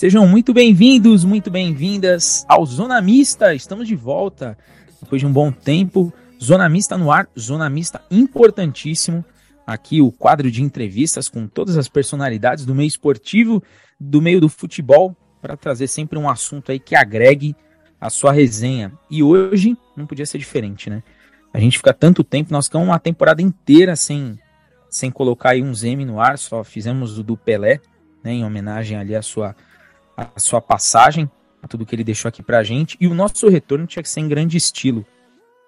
Sejam muito bem-vindos, muito bem-vindas ao Zona Mista. Estamos de volta depois de um bom tempo. Zona Mista no ar, Zona Mista importantíssimo. Aqui o quadro de entrevistas com todas as personalidades do meio esportivo, do meio do futebol, para trazer sempre um assunto aí que agregue a sua resenha. E hoje não podia ser diferente, né? A gente fica tanto tempo, nós ficamos uma temporada inteira sem, sem colocar aí um Zeme no ar, só fizemos o do Pelé, né, em homenagem ali à sua a sua passagem, a tudo que ele deixou aqui pra gente. E o nosso retorno tinha que ser em grande estilo.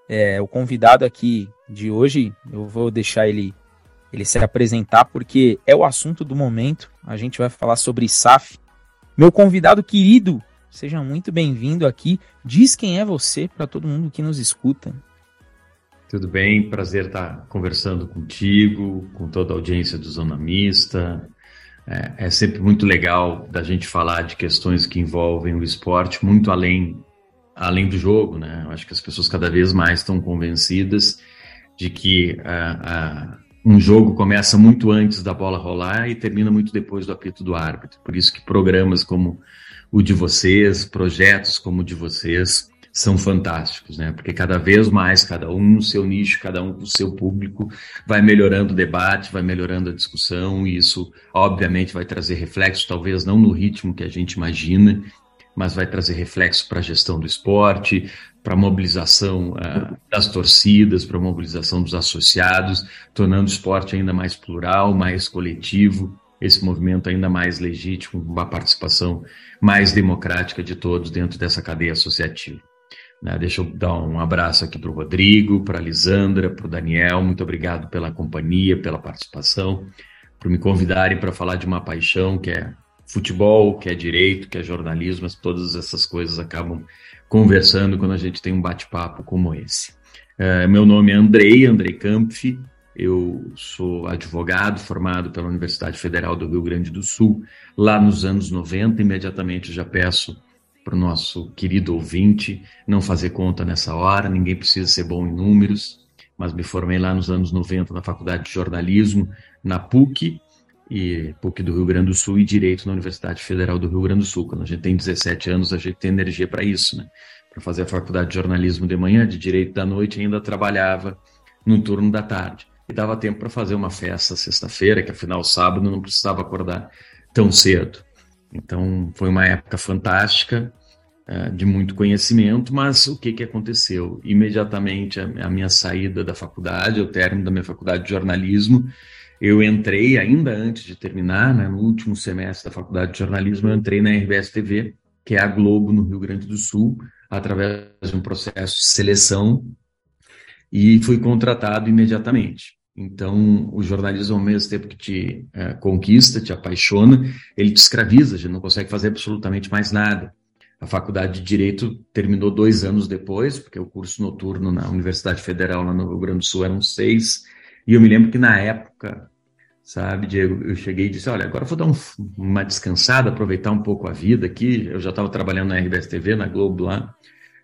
É, o convidado aqui de hoje, eu vou deixar ele, ele se apresentar, porque é o assunto do momento. A gente vai falar sobre SAF. Meu convidado querido, seja muito bem-vindo aqui. Diz quem é você para todo mundo que nos escuta. Tudo bem, prazer estar conversando contigo, com toda a audiência do Zona Mista, é, é, sempre muito legal da gente falar de questões que envolvem o esporte muito além, além do jogo, né? Eu acho que as pessoas cada vez mais estão convencidas de que um jogo começa muito antes da bola rolar e termina muito depois do apito do árbitro. Por isso que programas como o de vocês, projetos como o de vocês, são fantásticos, né? Porque cada vez mais, cada um no seu nicho, cada um com o seu público, vai melhorando o debate, vai melhorando a discussão, e isso, obviamente, vai trazer reflexo, talvez não no ritmo que a gente imagina, mas vai trazer reflexo para a gestão do esporte, para a mobilização uh, das torcidas, para a mobilização dos associados, tornando o esporte ainda mais plural, mais coletivo, esse movimento ainda mais legítimo, uma participação mais democrática de todos dentro dessa cadeia associativa. Né? Deixa eu dar um abraço aqui para o Rodrigo, para a Lisandra, para o Daniel. Muito obrigado pela companhia, pela participação, por me convidarem para falar de uma paixão que é futebol, que é direito, que é jornalismo. Todas essas coisas acabam conversando quando a gente tem um bate-papo como esse. Uh, meu nome é Andrei, Andrei Kampf. Eu sou advogado formado pela Universidade Federal do Rio Grande do Sul, lá nos anos 90. Imediatamente já peço para o nosso querido ouvinte não fazer conta nessa hora, ninguém precisa ser bom em números, mas me formei lá nos anos 90 na Faculdade de Jornalismo, na PUC, e PUC do Rio Grande do Sul e Direito na Universidade Federal do Rio Grande do Sul. Quando a gente tem 17 anos, a gente tem energia para isso, né? Para fazer a Faculdade de Jornalismo de manhã, de Direito da noite, ainda trabalhava no turno da tarde. E dava tempo para fazer uma festa sexta-feira, que afinal sábado não precisava acordar tão cedo. Então, foi uma época fantástica, uh, de muito conhecimento, mas o que, que aconteceu? Imediatamente, a minha saída da faculdade, o término da minha faculdade de jornalismo, eu entrei, ainda antes de terminar, né, no último semestre da faculdade de jornalismo, eu entrei na RBS TV, que é a Globo no Rio Grande do Sul, através de um processo de seleção, e fui contratado imediatamente. Então, o jornalismo, ao mesmo tempo que te é, conquista, te apaixona, ele te escraviza, gente não consegue fazer absolutamente mais nada. A faculdade de Direito terminou dois anos depois, porque o curso noturno na Universidade Federal, lá no Rio Grande do Sul, eram seis. E eu me lembro que na época, sabe, Diego, eu cheguei e disse: Olha, agora vou dar um, uma descansada, aproveitar um pouco a vida aqui. Eu já estava trabalhando na RBS TV, na Globo lá.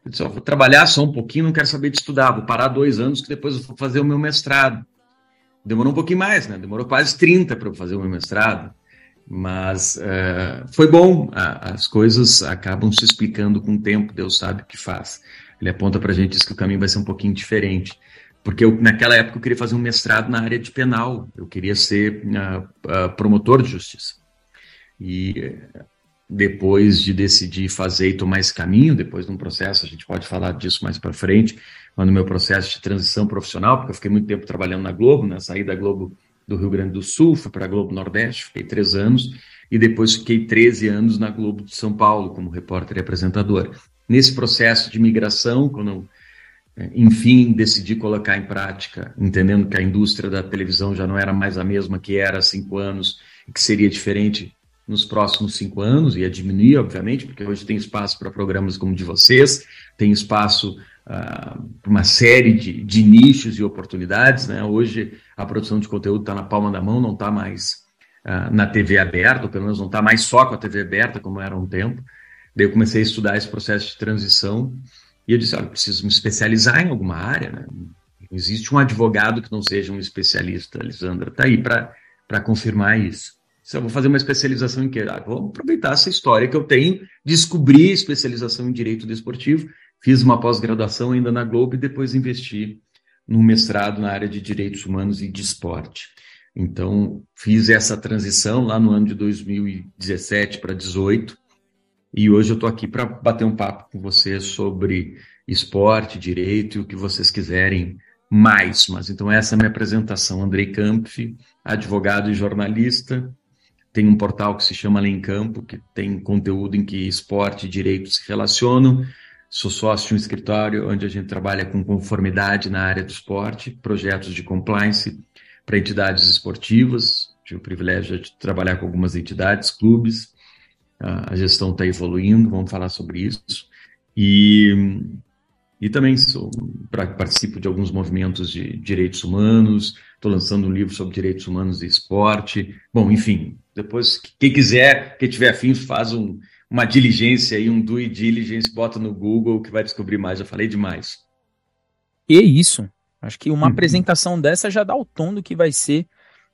Eu disse: Vou trabalhar só um pouquinho, não quero saber de estudar, vou parar dois anos, que depois eu vou fazer o meu mestrado. Demorou um pouquinho mais, né? Demorou quase 30 para eu fazer o meu mestrado. Mas uh, foi bom, as coisas acabam se explicando com o tempo, Deus sabe o que faz. Ele aponta para a gente que o caminho vai ser um pouquinho diferente. Porque eu, naquela época eu queria fazer um mestrado na área de penal, eu queria ser uh, uh, promotor de justiça. E depois de decidir fazer e tomar esse caminho, depois de um processo, a gente pode falar disso mais para frente, no meu processo de transição profissional, porque eu fiquei muito tempo trabalhando na Globo, né? saí da Globo do Rio Grande do Sul, fui para a Globo Nordeste, fiquei três anos, e depois fiquei 13 anos na Globo de São Paulo como repórter e apresentador. Nesse processo de migração, quando eu, é, enfim, decidi colocar em prática, entendendo que a indústria da televisão já não era mais a mesma que era há cinco anos, e que seria diferente nos próximos cinco anos, ia diminuir, obviamente, porque hoje tem espaço para programas como o de vocês, tem espaço uh, uma série de, de, nichos e oportunidades. Né? Hoje a produção de conteúdo está na palma da mão, não está mais uh, na TV aberta, pelo menos não está mais só com a TV aberta, como era um tempo. Daí eu comecei a estudar esse processo de transição e eu disse, olha, preciso me especializar em alguma área, né? existe um advogado que não seja um especialista, Lisandra. Está aí para confirmar isso. Se eu vou fazer uma especialização em quê? Ah, vou aproveitar essa história que eu tenho, descobri especialização em direito desportivo, fiz uma pós-graduação ainda na Globo e depois investi num mestrado na área de direitos humanos e de esporte. Então, fiz essa transição lá no ano de 2017 para 2018 e hoje eu estou aqui para bater um papo com vocês sobre esporte, direito e o que vocês quiserem mais. Mas então essa é a minha apresentação. Andrei Kampf, advogado e jornalista. Tem um portal que se chama Além Campo, que tem conteúdo em que esporte e direito se relacionam. Sou sócio de um escritório onde a gente trabalha com conformidade na área do esporte, projetos de compliance para entidades esportivas. Tive o privilégio de trabalhar com algumas entidades, clubes. A gestão está evoluindo, vamos falar sobre isso. E, e também sou, participo de alguns movimentos de direitos humanos, estou lançando um livro sobre direitos humanos e esporte. Bom, enfim, depois, quem quiser, quem tiver afim, faz um, uma diligência aí, um due diligence, bota no Google que vai descobrir mais. Já falei demais. E isso. Acho que uma uhum. apresentação dessa já dá o tom do que vai ser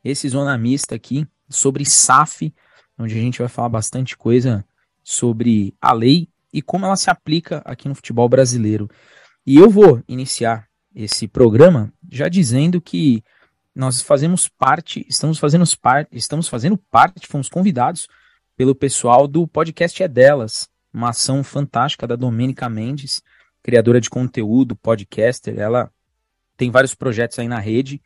esse Zona Mista aqui, sobre SAF, onde a gente vai falar bastante coisa sobre a lei e como ela se aplica aqui no futebol brasileiro. E eu vou iniciar esse programa já dizendo que nós fazemos parte, estamos fazendo parte, estamos fazendo parte, fomos convidados pelo pessoal do podcast É Delas, uma ação fantástica da Domênica Mendes, criadora de conteúdo, podcaster. Ela tem vários projetos aí na rede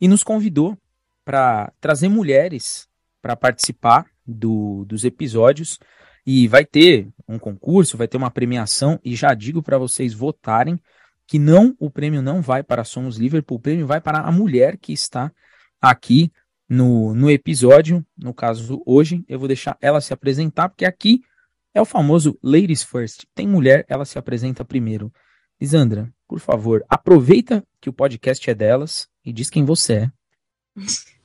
e nos convidou para trazer mulheres para participar do, dos episódios e vai ter um concurso, vai ter uma premiação e já digo para vocês votarem que não o prêmio não vai para Somos Liverpool, o prêmio vai para a mulher que está aqui no, no episódio. No caso, hoje, eu vou deixar ela se apresentar, porque aqui é o famoso Ladies First. Tem mulher, ela se apresenta primeiro. Lisandra, por favor, aproveita que o podcast é delas e diz quem você é.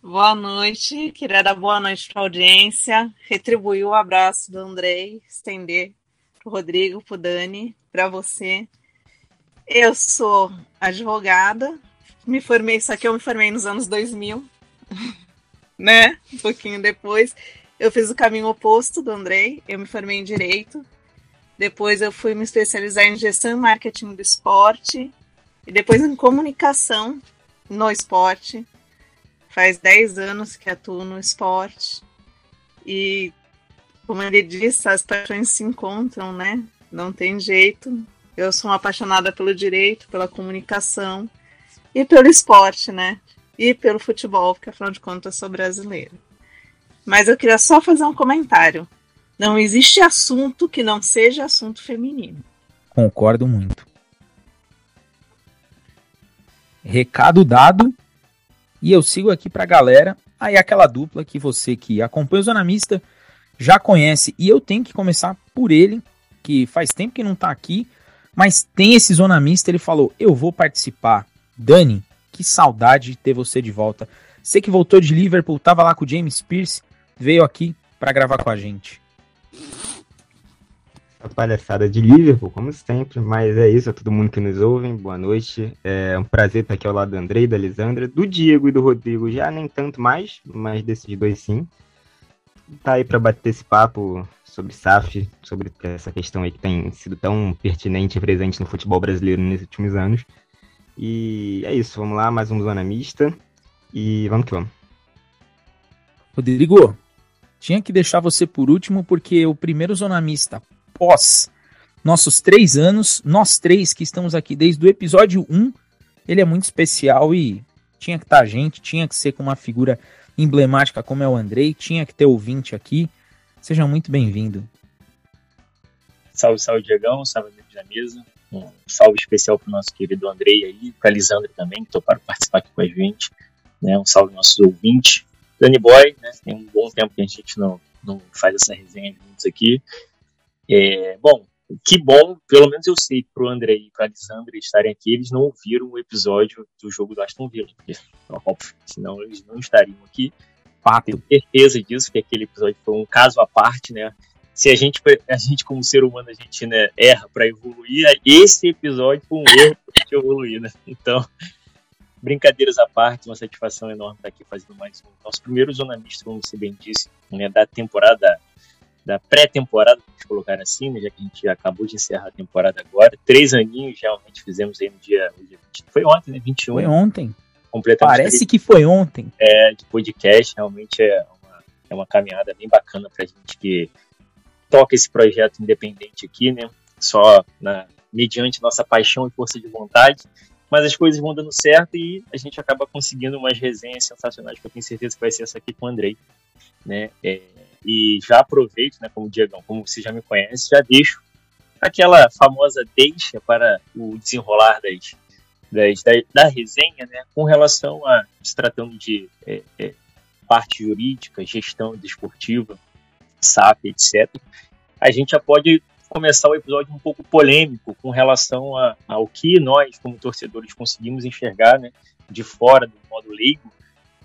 Boa noite, queria dar boa noite para a audiência, retribuir o abraço do Andrei, estender para o Rodrigo, para o Dani, para você, eu sou advogada, me formei, isso aqui eu me formei nos anos 2000, né? Um pouquinho depois. Eu fiz o caminho oposto do Andrei, eu me formei em Direito. Depois eu fui me especializar em Gestão e Marketing do Esporte. E depois em Comunicação no Esporte. Faz 10 anos que atuo no esporte. E, como ele disse, as paixões se encontram, né? Não tem jeito. Eu sou uma apaixonada pelo direito, pela comunicação e pelo esporte, né? E pelo futebol, porque afinal de contas eu sou brasileira. Mas eu queria só fazer um comentário. Não existe assunto que não seja assunto feminino. Concordo muito. Recado dado. E eu sigo aqui pra galera. Aí aquela dupla que você que acompanha o Zona Mista já conhece. E eu tenho que começar por ele, que faz tempo que não tá aqui mas tem esse zona mista, ele falou: "Eu vou participar". Dani, que saudade de ter você de volta. Você que voltou de Liverpool, tava lá com o James Pierce, veio aqui para gravar com a gente. A palhaçada de Liverpool, como sempre, mas é isso, a todo mundo que nos ouve, boa noite. É um prazer estar aqui ao lado do Andrei, da Lisandra, do Diego e do Rodrigo, já nem tanto mais, mas desses dois sim. Tá aí para bater esse papo sobre SAF, sobre essa questão aí que tem sido tão pertinente e presente no futebol brasileiro nesses últimos anos. E é isso, vamos lá, mais um Zona Mista e vamos que vamos. Rodrigo, tinha que deixar você por último porque o primeiro Zona Mista pós nossos três anos, nós três que estamos aqui desde o episódio 1, ele é muito especial e tinha que estar tá a gente, tinha que ser com uma figura emblemática como é o Andrei, tinha que ter ouvinte aqui. Seja muito bem-vindo. Salve, salve, Diegão, salve, amigos da mesa. Um salve especial para o nosso querido Andrei aí, para a Lisandra também, que toparam participar aqui com a gente. Né? Um salve aos nossos ouvintes. Danny Boy, né? tem um bom tempo que a gente não, não faz essa resenha juntos aqui. É, bom, que bom, pelo menos eu sei que pro André e pra Alessandra estarem aqui, eles não ouviram o episódio do jogo do Aston Villa, porque, óbvio, senão eles não estariam aqui fato. Tenho certeza disso, que aquele episódio foi um caso à parte, né? Se a gente, a gente como ser humano, a gente né, erra para evoluir, esse episódio foi um erro esporte evoluir, né? Então, brincadeiras à parte, uma satisfação enorme estar aqui fazendo mais um nosso primeiro zonamista, como você bem disse, né, da temporada, da pré-temporada, vamos colocar assim, né, já que a gente acabou de encerrar a temporada agora. Três aninhos realmente fizemos aí no dia, no dia 20, foi ontem, né? 21. Foi ontem. Completamente Parece que foi ontem. É, de podcast, realmente é uma, é uma caminhada bem bacana para a gente que toca esse projeto independente aqui, né? Só na, mediante nossa paixão e força de vontade, mas as coisas vão dando certo e a gente acaba conseguindo umas resenhas sensacionais, que eu tenho certeza que vai ser essa aqui com o Andrei, né? É, e já aproveito, né, como o Diegão, como você já me conhece, já deixo aquela famosa deixa para o desenrolar das, das da, da, resenha, né, com relação a se tratando de é, é, parte jurídica, gestão desportiva, SAP, etc. A gente já pode começar o episódio um pouco polêmico com relação a, ao que nós, como torcedores, conseguimos enxergar né, de fora do modo leigo,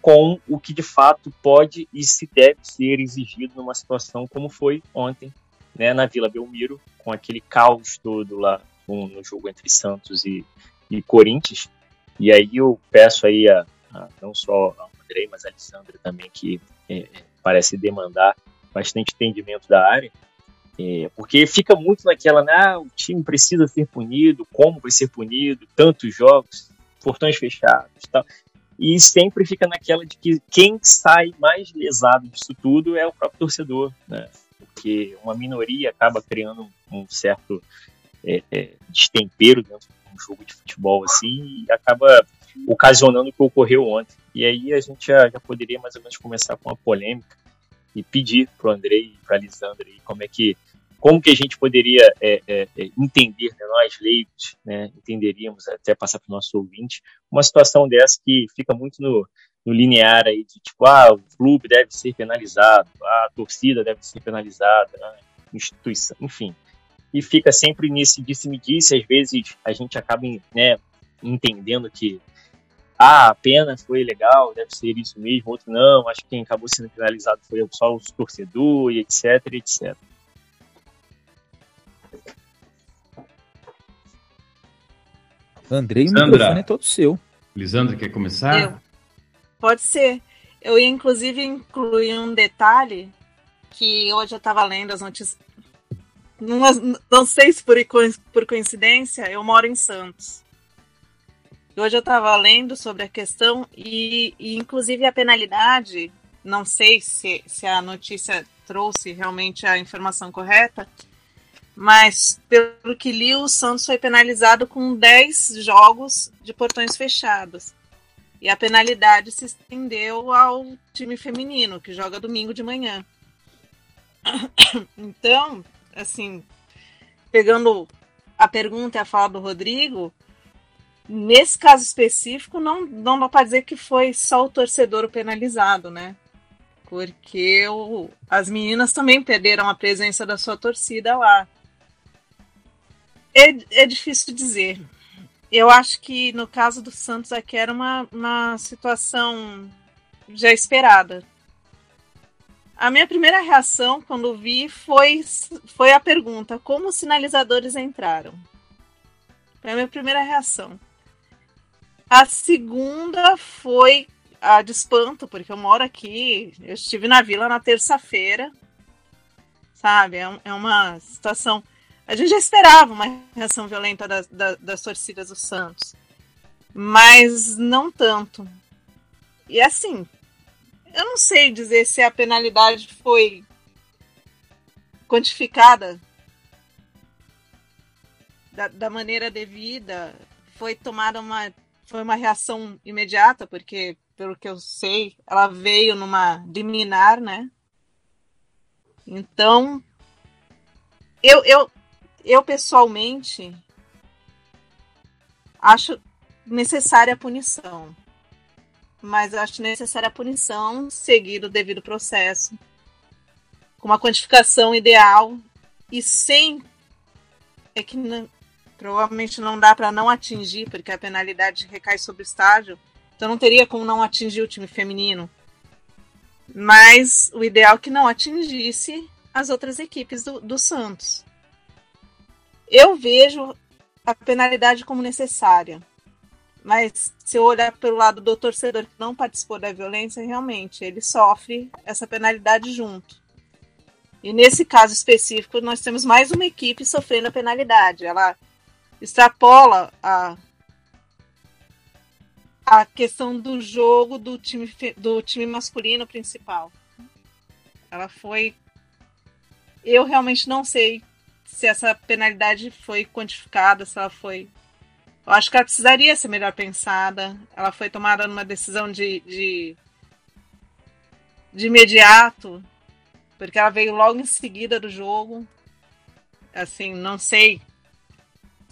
com o que de fato pode e se deve ser exigido numa situação como foi ontem né, na Vila Belmiro, com aquele caos todo lá um, no jogo entre Santos e, e Corinthians. E aí eu peço aí a, a não só a Andrei, mas a Alessandra também, que é, parece demandar bastante entendimento da área, é, porque fica muito naquela, né, ah, o time precisa ser punido, como vai ser punido, tantos jogos, portões fechados tal. E sempre fica naquela de que quem sai mais lesado disso tudo é o próprio torcedor, né? Porque uma minoria acaba criando um certo é, é, destempero dentro de um jogo de futebol assim e acaba ocasionando o que ocorreu ontem. E aí a gente já, já poderia mais ou menos começar com uma polêmica e pedir para o Andrei e para a Lisandra como é que como que a gente poderia é, é, é, entender, né, nós leigos, né, entenderíamos até passar para o nosso ouvinte, uma situação dessa que fica muito no, no, linear aí de tipo, ah, o clube deve ser penalizado, a torcida deve ser penalizada, a instituição, enfim. E fica sempre nesse disse-me-disse, às vezes a gente acaba né, entendendo que ah, a pena foi legal, deve ser isso mesmo, outro não, acho que quem acabou sendo penalizado foi só o torcedor e etc, etc. Andrei, o microfone é todo seu. Lisandra, quer começar? Eu. Pode ser. Eu ia, inclusive, incluir um detalhe que hoje eu estava lendo as notícias. Não, não sei se por, por coincidência, eu moro em Santos. Hoje eu estava lendo sobre a questão e, e, inclusive, a penalidade, não sei se, se a notícia trouxe realmente a informação correta, mas pelo que li, o Santos foi penalizado com 10 jogos de portões fechados. E a penalidade se estendeu ao time feminino, que joga domingo de manhã. Então, assim, pegando a pergunta e a fala do Rodrigo, Nesse caso específico, não, não dá para dizer que foi só o torcedor penalizado, né? Porque o, as meninas também perderam a presença da sua torcida lá. É, é difícil dizer. Eu acho que no caso do Santos aqui era uma, uma situação já esperada. A minha primeira reação quando vi foi, foi a pergunta: como os sinalizadores entraram? Foi a minha primeira reação. A segunda foi a de espanto, porque eu moro aqui, eu estive na vila na terça-feira, sabe? É, é, uma situação. A gente já esperava uma reação violenta das, das, das torcidas do Santos, mas não tanto. E assim, eu não sei dizer se a penalidade foi quantificada da, da maneira devida, foi tomada uma foi uma reação imediata, porque, pelo que eu sei, ela veio numa liminar, né? Então, eu, eu, eu pessoalmente acho necessária a punição. Mas acho necessária a punição seguir o devido processo, com uma quantificação ideal e sem. É que provavelmente não dá para não atingir, porque a penalidade recai sobre o estádio. Então não teria como não atingir o time feminino. Mas o ideal é que não atingisse as outras equipes do, do Santos. Eu vejo a penalidade como necessária. Mas se eu olhar pelo lado do torcedor que não participou da violência, realmente ele sofre essa penalidade junto. E nesse caso específico, nós temos mais uma equipe sofrendo a penalidade. Ela extrapola a, a questão do jogo do time, do time masculino principal. Ela foi. Eu realmente não sei se essa penalidade foi quantificada, se ela foi. Eu acho que ela precisaria ser melhor pensada. Ela foi tomada numa decisão de, de, de imediato porque ela veio logo em seguida do jogo. Assim, não sei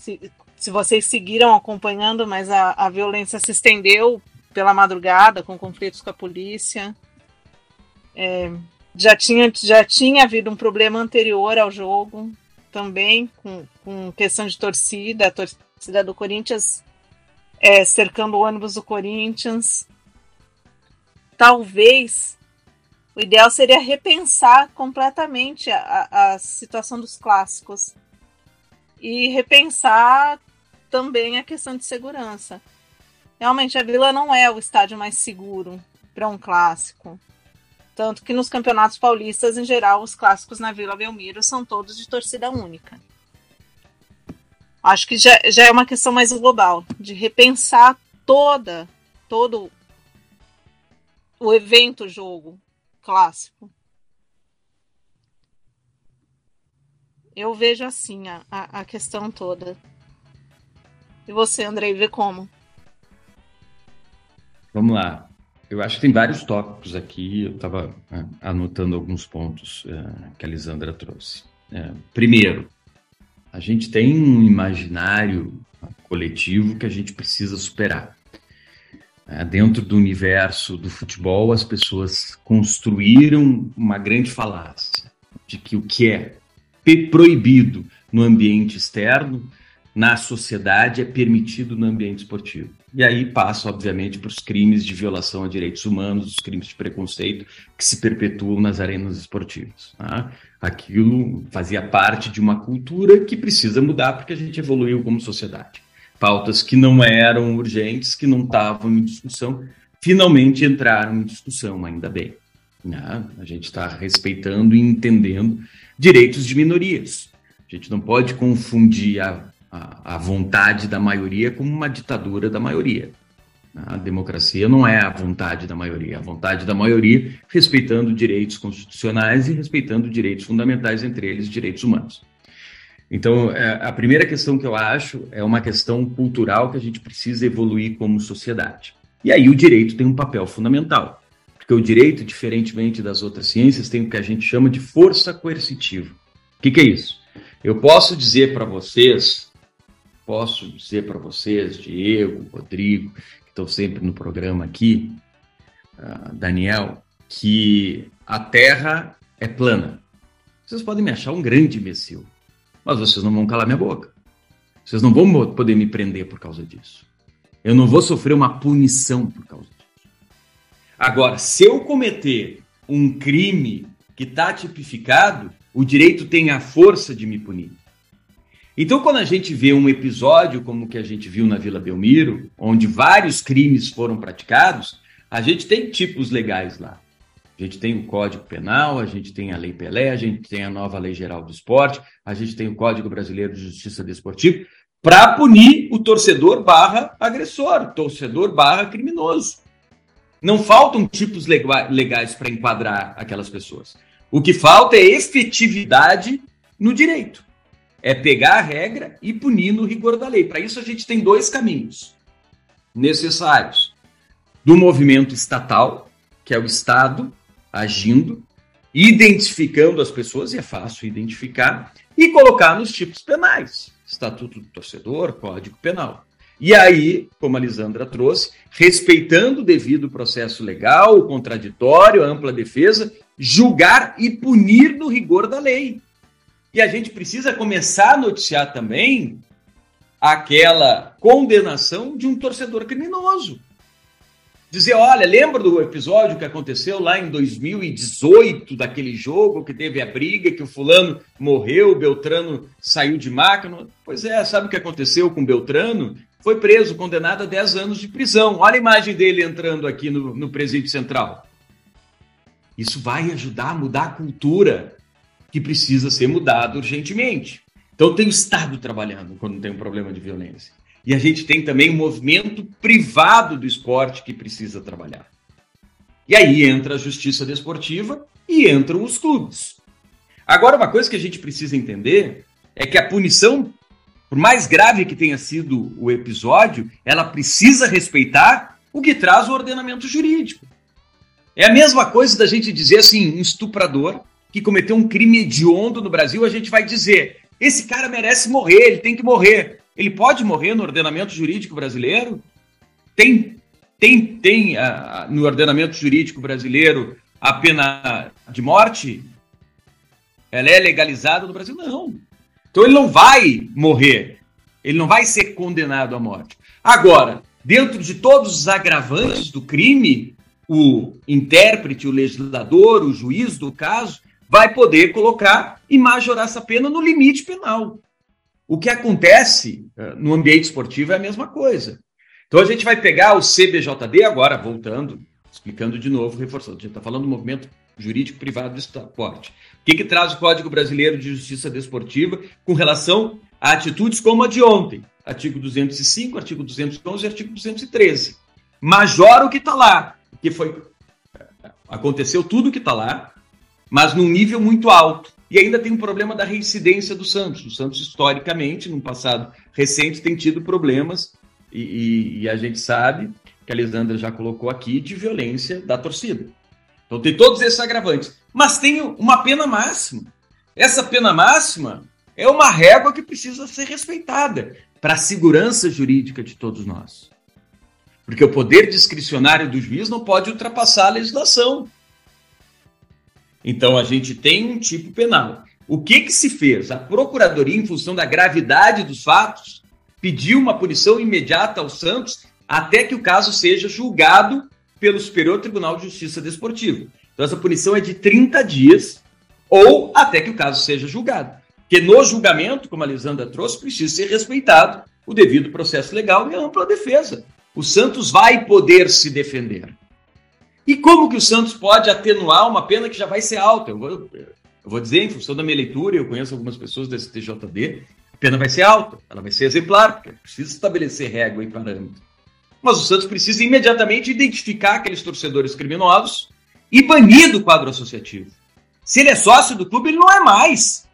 se, se vocês seguiram acompanhando, mas a, a violência se estendeu pela madrugada, com conflitos com a polícia. É, já, tinha, já tinha havido um problema anterior ao jogo, também com, com questão de torcida, a torcida do Corinthians é, cercando o ônibus do Corinthians. Talvez o ideal seria repensar completamente a, a situação dos clássicos e repensar também a questão de segurança. Realmente, a Vila não é o estádio mais seguro para um clássico. Tanto que nos campeonatos paulistas, em geral, os clássicos na Vila Belmiro são todos de torcida única. Acho que já, já é uma questão mais global, de repensar toda, todo o evento jogo, clássico. Eu vejo assim a, a, questão toda. E você, Andrei, vê como? Vamos lá. Eu acho que tem vários tópicos aqui. Eu estava é, anotando alguns pontos é, que a Lisandra trouxe. É, primeiro, a gente tem um imaginário coletivo que a gente precisa superar. É, dentro do universo do futebol, as pessoas construíram uma grande falácia de que o que é proibido no ambiente externo, na sociedade, é permitido no ambiente esportivo. E aí passa, obviamente, para os crimes de violação a direitos humanos, os crimes de preconceito que se perpetuam nas arenas esportivas. Tá? Aquilo fazia parte de uma cultura que precisa mudar porque a gente evoluiu como sociedade pautas que não eram urgentes, que não estavam em discussão, finalmente entraram em discussão, ainda bem. Né? A gente está respeitando e entendendo direitos de minorias. A gente não pode confundir a, a, a vontade da maioria com uma ditadura da maioria. A democracia não é a vontade da maioria, a vontade da maioria respeitando direitos constitucionais e respeitando direitos fundamentais, entre eles direitos humanos. Então, é, a primeira questão que eu acho é uma questão cultural que a gente precisa evoluir como sociedade. E aí o direito tem um papel fundamental, porque o direito, diferentemente das outras ciências, tem o que a gente chama de força coercitiva. O que, que é isso? Eu posso dizer para vocês, posso dizer para vocês, Diego, Rodrigo, que estão sempre no programa aqui, uh, Daniel, que a Terra é plana. Vocês podem me achar um grande imbecil mas vocês não vão calar minha boca. Vocês não vão poder me prender por causa disso. Eu não vou sofrer uma punição por causa disso. Agora, se eu cometer um crime que está tipificado, o direito tem a força de me punir. Então, quando a gente vê um episódio como o que a gente viu na Vila Belmiro, onde vários crimes foram praticados, a gente tem tipos legais lá. A gente tem o Código Penal, a gente tem a Lei Pelé, a gente tem a nova Lei Geral do Esporte, a gente tem o Código Brasileiro de Justiça Desportiva, para punir o torcedor barra agressor, torcedor barra criminoso. Não faltam tipos legais para enquadrar aquelas pessoas. O que falta é efetividade no direito. É pegar a regra e punir no rigor da lei. Para isso, a gente tem dois caminhos necessários: do movimento estatal, que é o Estado, agindo, identificando as pessoas, e é fácil identificar, e colocar nos tipos penais. Estatuto do Torcedor, Código Penal. E aí, como a Lisandra trouxe, respeitando o devido processo legal, o contraditório, a ampla defesa, julgar e punir no rigor da lei. E a gente precisa começar a noticiar também aquela condenação de um torcedor criminoso. dizer, olha, lembra do episódio que aconteceu lá em 2018, daquele jogo que teve a briga, que o fulano morreu, o Beltrano saiu de máquina? Pois é, sabe o que aconteceu com o Beltrano? Foi preso, condenado a 10 anos de prisão. Olha a imagem dele entrando aqui no, no presídio central. Isso vai ajudar a mudar a cultura que precisa ser mudada urgentemente. Então tem o Estado trabalhando quando tem um problema de violência. E a gente tem também o um movimento privado do esporte que precisa trabalhar. E aí entra a justiça desportiva e entram os clubes. Agora, uma coisa que a gente precisa entender é que a punição, por mais grave que tenha sido o episódio, ela precisa respeitar o que traz o ordenamento jurídico. É a mesma coisa da gente dizer assim, um estuprador que cometeu um crime hediondo no Brasil, a gente vai dizer, esse cara merece morrer, ele tem que morrer. Ele pode morrer no ordenamento jurídico brasileiro? Tem, tem, tem uh, no ordenamento jurídico brasileiro a pena de morte? Ela é legalizada no Brasil? Não. Então ele não vai morrer. Ele não vai ser condenado à morte. Agora, dentro de todos os agravantes do crime, o intérprete, o legislador, o juiz do caso, vai poder colocar e majorar essa pena no limite penal. O que acontece uh, no ambiente esportivo é a mesma coisa. Então a gente vai pegar o CBJD agora, voltando, explicando de novo, reforçando. A gente está falando do movimento jurídico privado do esporte. O que, que traz o Código Brasileiro de Justiça Desportiva com relação a atitudes como a de ontem? Artigo 205, artigo 211 e artigo 213. Majora o que está lá, que foi aconteceu tudo o que está lá, mas num nível muito alto. E ainda tem um problema da reincidência do Santos. O Santos, historicamente, no passado recente, tem tido problemas, e, e, e a gente sabe, que a Lisandra já colocou aqui, de violência da torcida. Então tem todos esses agravantes. Mas tem uma pena máxima. Essa pena máxima é uma régua que precisa ser respeitada para a segurança jurídica de todos nós. Porque o poder discricionário do juiz não pode ultrapassar a legislação. Então a gente tem um tipo penal. O que que se fez? A procuradoria, em função da gravidade dos fatos, pediu uma punição imediata aos Santos até que o caso seja julgado pelo Superior Tribunal de Justiça Desportivo. Então essa punição é de 30 dias ou até que o caso seja julgado. Porque no julgamento, como a Lisandra trouxe, precisa ser respeitado o devido processo legal e a ampla defesa. O Santos vai poder se defender. E como que o Santos pode atenuar uma pena que já vai ser alta? Eu vou, eu vou dizer, em função da minha leitura, eu conheço algumas pessoas desse TJD, a pena vai ser alta, ela vai ser exemplar, porque precisa estabelecer régua e parâmetro. Mas o Santos precisa imediatamente identificar aqueles torcedores criminosos e banir do quadro associativo. Se ele é sócio do clube, ele não é mais.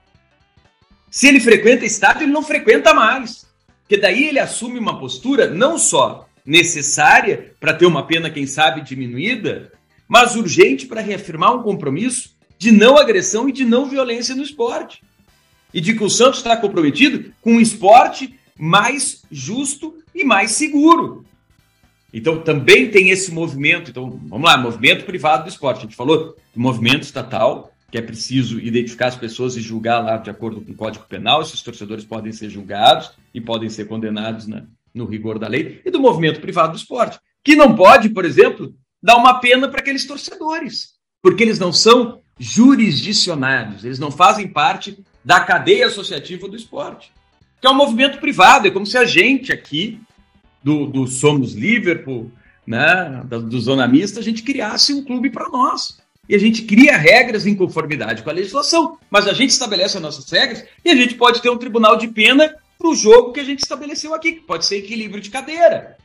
Se ele frequenta estádio, ele não frequenta mais. Porque daí ele assume uma postura não só necessária para ter uma pena, quem sabe, diminuída, mas urgente para reafirmar um compromisso de não agressão e de não violência no esporte. E de que o Santos está comprometido com um esporte mais justo e mais seguro. Então também tem esse movimento. Então, vamos lá, movimento privado do esporte. A gente falou do movimento estatal, que é preciso identificar as pessoas e julgar lá de acordo com o Código Penal. Esses torcedores podem ser julgados e podem ser condenados né, no rigor da lei, e do movimento privado do esporte, que não pode, por exemplo, dar uma pena para aqueles torcedores, porque eles não são jurisdicionados, eles não fazem parte da cadeia associativa do esporte, que é um movimento privado, é como se a gente aqui, do, do Somos Liverpool, né, do Zona Mista, a gente criasse um clube para nós. E a gente cria regras em conformidade com a legislação, mas a gente estabelece as nossas regras e a gente pode ter um tribunal de pena para o jogo que a gente estabeleceu aqui, que pode ser equilíbrio de cadeira.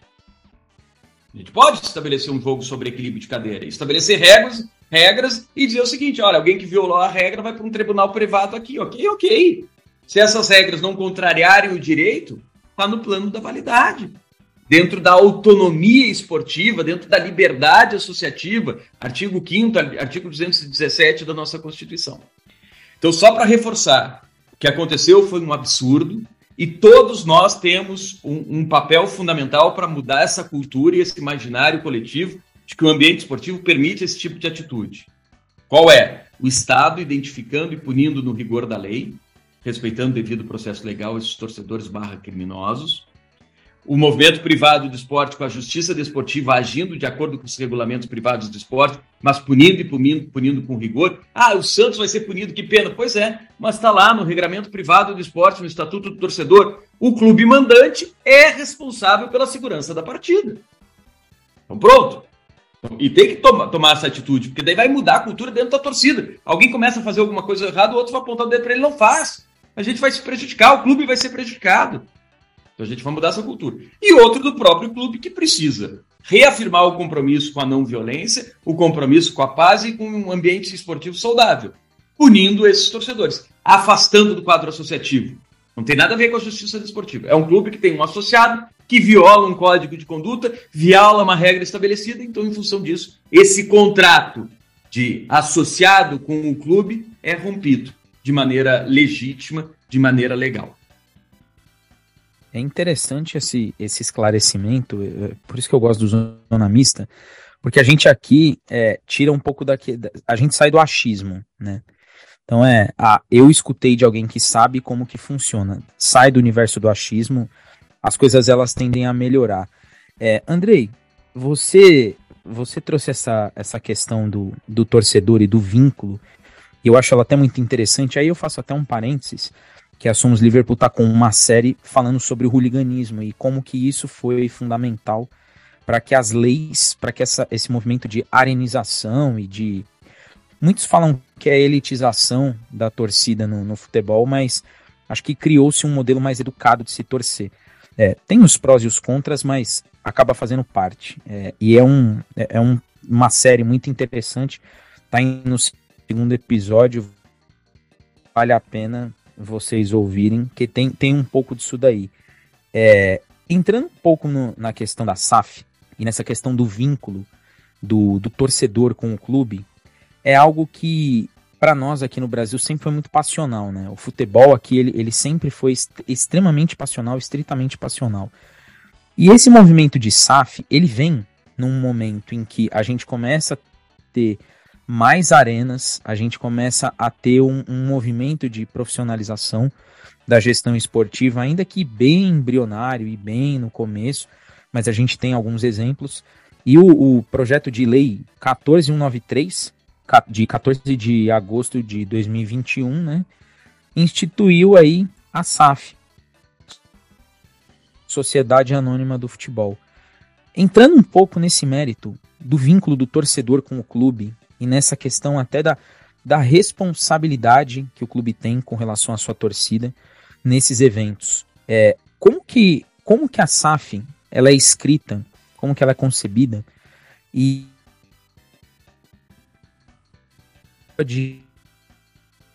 A gente pode estabelecer um jogo sobre equilíbrio de cadeira, estabelecer regras, regras e dizer o seguinte: olha, alguém que violou a regra vai para um tribunal privado aqui, ok, ok. Se essas regras não contrariarem o direito, está no plano da validade. Dentro da autonomia esportiva, dentro da liberdade associativa, artigo 5 artigo 217 da nossa Constituição. Então, só para reforçar, o que aconteceu foi um absurdo, e todos nós temos um, um papel fundamental para mudar essa cultura e esse imaginário coletivo de que o ambiente esportivo permite esse tipo de atitude. Qual é? O Estado identificando e punindo no rigor da lei, respeitando o devido processo legal esses torcedores barra criminosos. O movimento privado do esporte com a justiça desportiva agindo de acordo com os regulamentos privados do esporte, mas punindo e punindo, punindo com rigor. Ah, o Santos vai ser punido, que pena. Pois é, mas está lá no regulamento privado do esporte, no Estatuto do Torcedor. O clube mandante é responsável pela segurança da partida. Então, pronto. E tem que toma, tomar essa atitude, porque daí vai mudar a cultura dentro da torcida. Alguém começa a fazer alguma coisa errada, o outro vai apontar o dedo para ele, não faz. A gente vai se prejudicar, o clube vai ser prejudicado. Então a gente vai mudar essa cultura. E outro do próprio clube que precisa reafirmar o compromisso com a não violência, o compromisso com a paz e com um ambiente esportivo saudável, punindo esses torcedores, afastando do quadro associativo. Não tem nada a ver com a justiça desportiva. É um clube que tem um associado que viola um código de conduta, viola uma regra estabelecida, então, em função disso, esse contrato de associado com o clube é rompido de maneira legítima, de maneira legal. É interessante esse, esse esclarecimento, é, é, por isso que eu gosto do zona mista, porque a gente aqui é, tira um pouco daqui, a gente sai do achismo, né? Então é, ah, eu escutei de alguém que sabe como que funciona, sai do universo do achismo, as coisas elas tendem a melhorar. É, Andrei, você você trouxe essa, essa questão do, do torcedor e do vínculo, e eu acho ela até muito interessante, aí eu faço até um parênteses, que a Somos Liverpool está com uma série falando sobre o hooliganismo e como que isso foi fundamental para que as leis, para que essa, esse movimento de arenização e de. Muitos falam que é elitização da torcida no, no futebol, mas acho que criou-se um modelo mais educado de se torcer. É, tem os prós e os contras, mas acaba fazendo parte. É, e é, um, é, é um, uma série muito interessante. Está no segundo episódio. Vale a pena vocês ouvirem, que tem, tem um pouco disso daí. É, entrando um pouco no, na questão da SAF e nessa questão do vínculo do, do torcedor com o clube, é algo que para nós aqui no Brasil sempre foi muito passional, né? O futebol aqui ele, ele sempre foi est extremamente passional, estritamente passional. E esse movimento de SAF, ele vem num momento em que a gente começa a ter mais arenas, a gente começa a ter um, um movimento de profissionalização da gestão esportiva, ainda que bem embrionário e bem no começo, mas a gente tem alguns exemplos. E o, o projeto de lei 14193, de 14 de agosto de 2021, né, instituiu aí a SAF, Sociedade Anônima do Futebol. Entrando um pouco nesse mérito do vínculo do torcedor com o clube, e nessa questão até da, da responsabilidade que o clube tem com relação à sua torcida nesses eventos. É, como que como que a SAF ela é escrita, como que ela é concebida e de,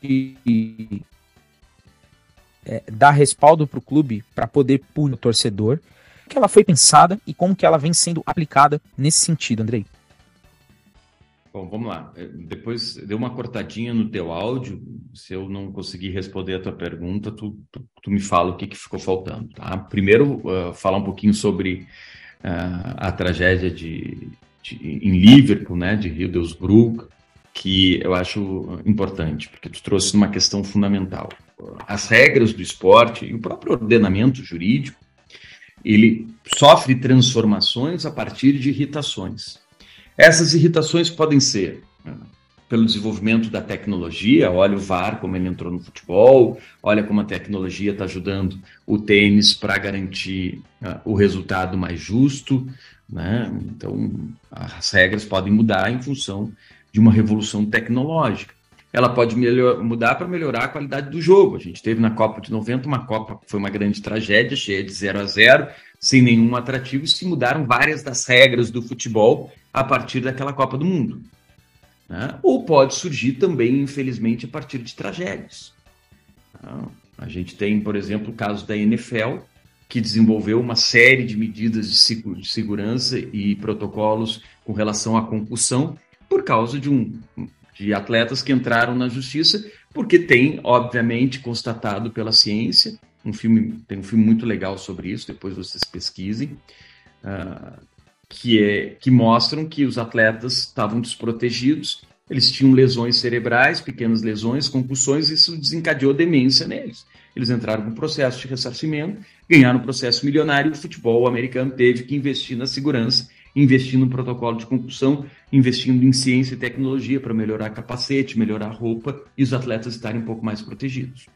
de é, dar respaldo para o clube para poder punir o torcedor, que ela foi pensada e como que ela vem sendo aplicada nesse sentido, Andrei? Bom, vamos lá. É, depois deu uma cortadinha no teu áudio. Se eu não conseguir responder a tua pergunta, tu, tu, tu me fala o que, que ficou faltando. Tá? Primeiro, uh, falar um pouquinho sobre uh, a tragédia de, de, em Liverpool, né, de Hildesbrug, que eu acho importante, porque tu trouxe uma questão fundamental. As regras do esporte e o próprio ordenamento jurídico, ele sofre transformações a partir de irritações. Essas irritações podem ser né, pelo desenvolvimento da tecnologia, olha o VAR como ele entrou no futebol, olha como a tecnologia está ajudando o tênis para garantir uh, o resultado mais justo, né? Então as regras podem mudar em função de uma revolução tecnológica. Ela pode melhor, mudar para melhorar a qualidade do jogo. A gente teve na Copa de 90 uma Copa que foi uma grande tragédia, cheia de 0 a 0 sem nenhum atrativo, e se mudaram várias das regras do futebol a partir daquela Copa do Mundo. Né? Ou pode surgir também, infelizmente, a partir de tragédias. Então, a gente tem, por exemplo, o caso da NFL, que desenvolveu uma série de medidas de segurança e protocolos com relação à concussão por causa de, um, de atletas que entraram na justiça, porque tem, obviamente, constatado pela ciência, um filme, tem um filme muito legal sobre isso, depois vocês pesquisem, uh, que, é, que mostram que os atletas estavam desprotegidos Eles tinham lesões cerebrais, pequenas lesões, concussões, e isso desencadeou demência neles. Eles entraram com processo de ressarcimento, ganharam um processo milionário, o futebol americano teve que investir na segurança, investir no protocolo de concussão, investindo em ciência e tecnologia para melhorar capacete, melhorar roupa e os atletas estarem um pouco mais protegidos.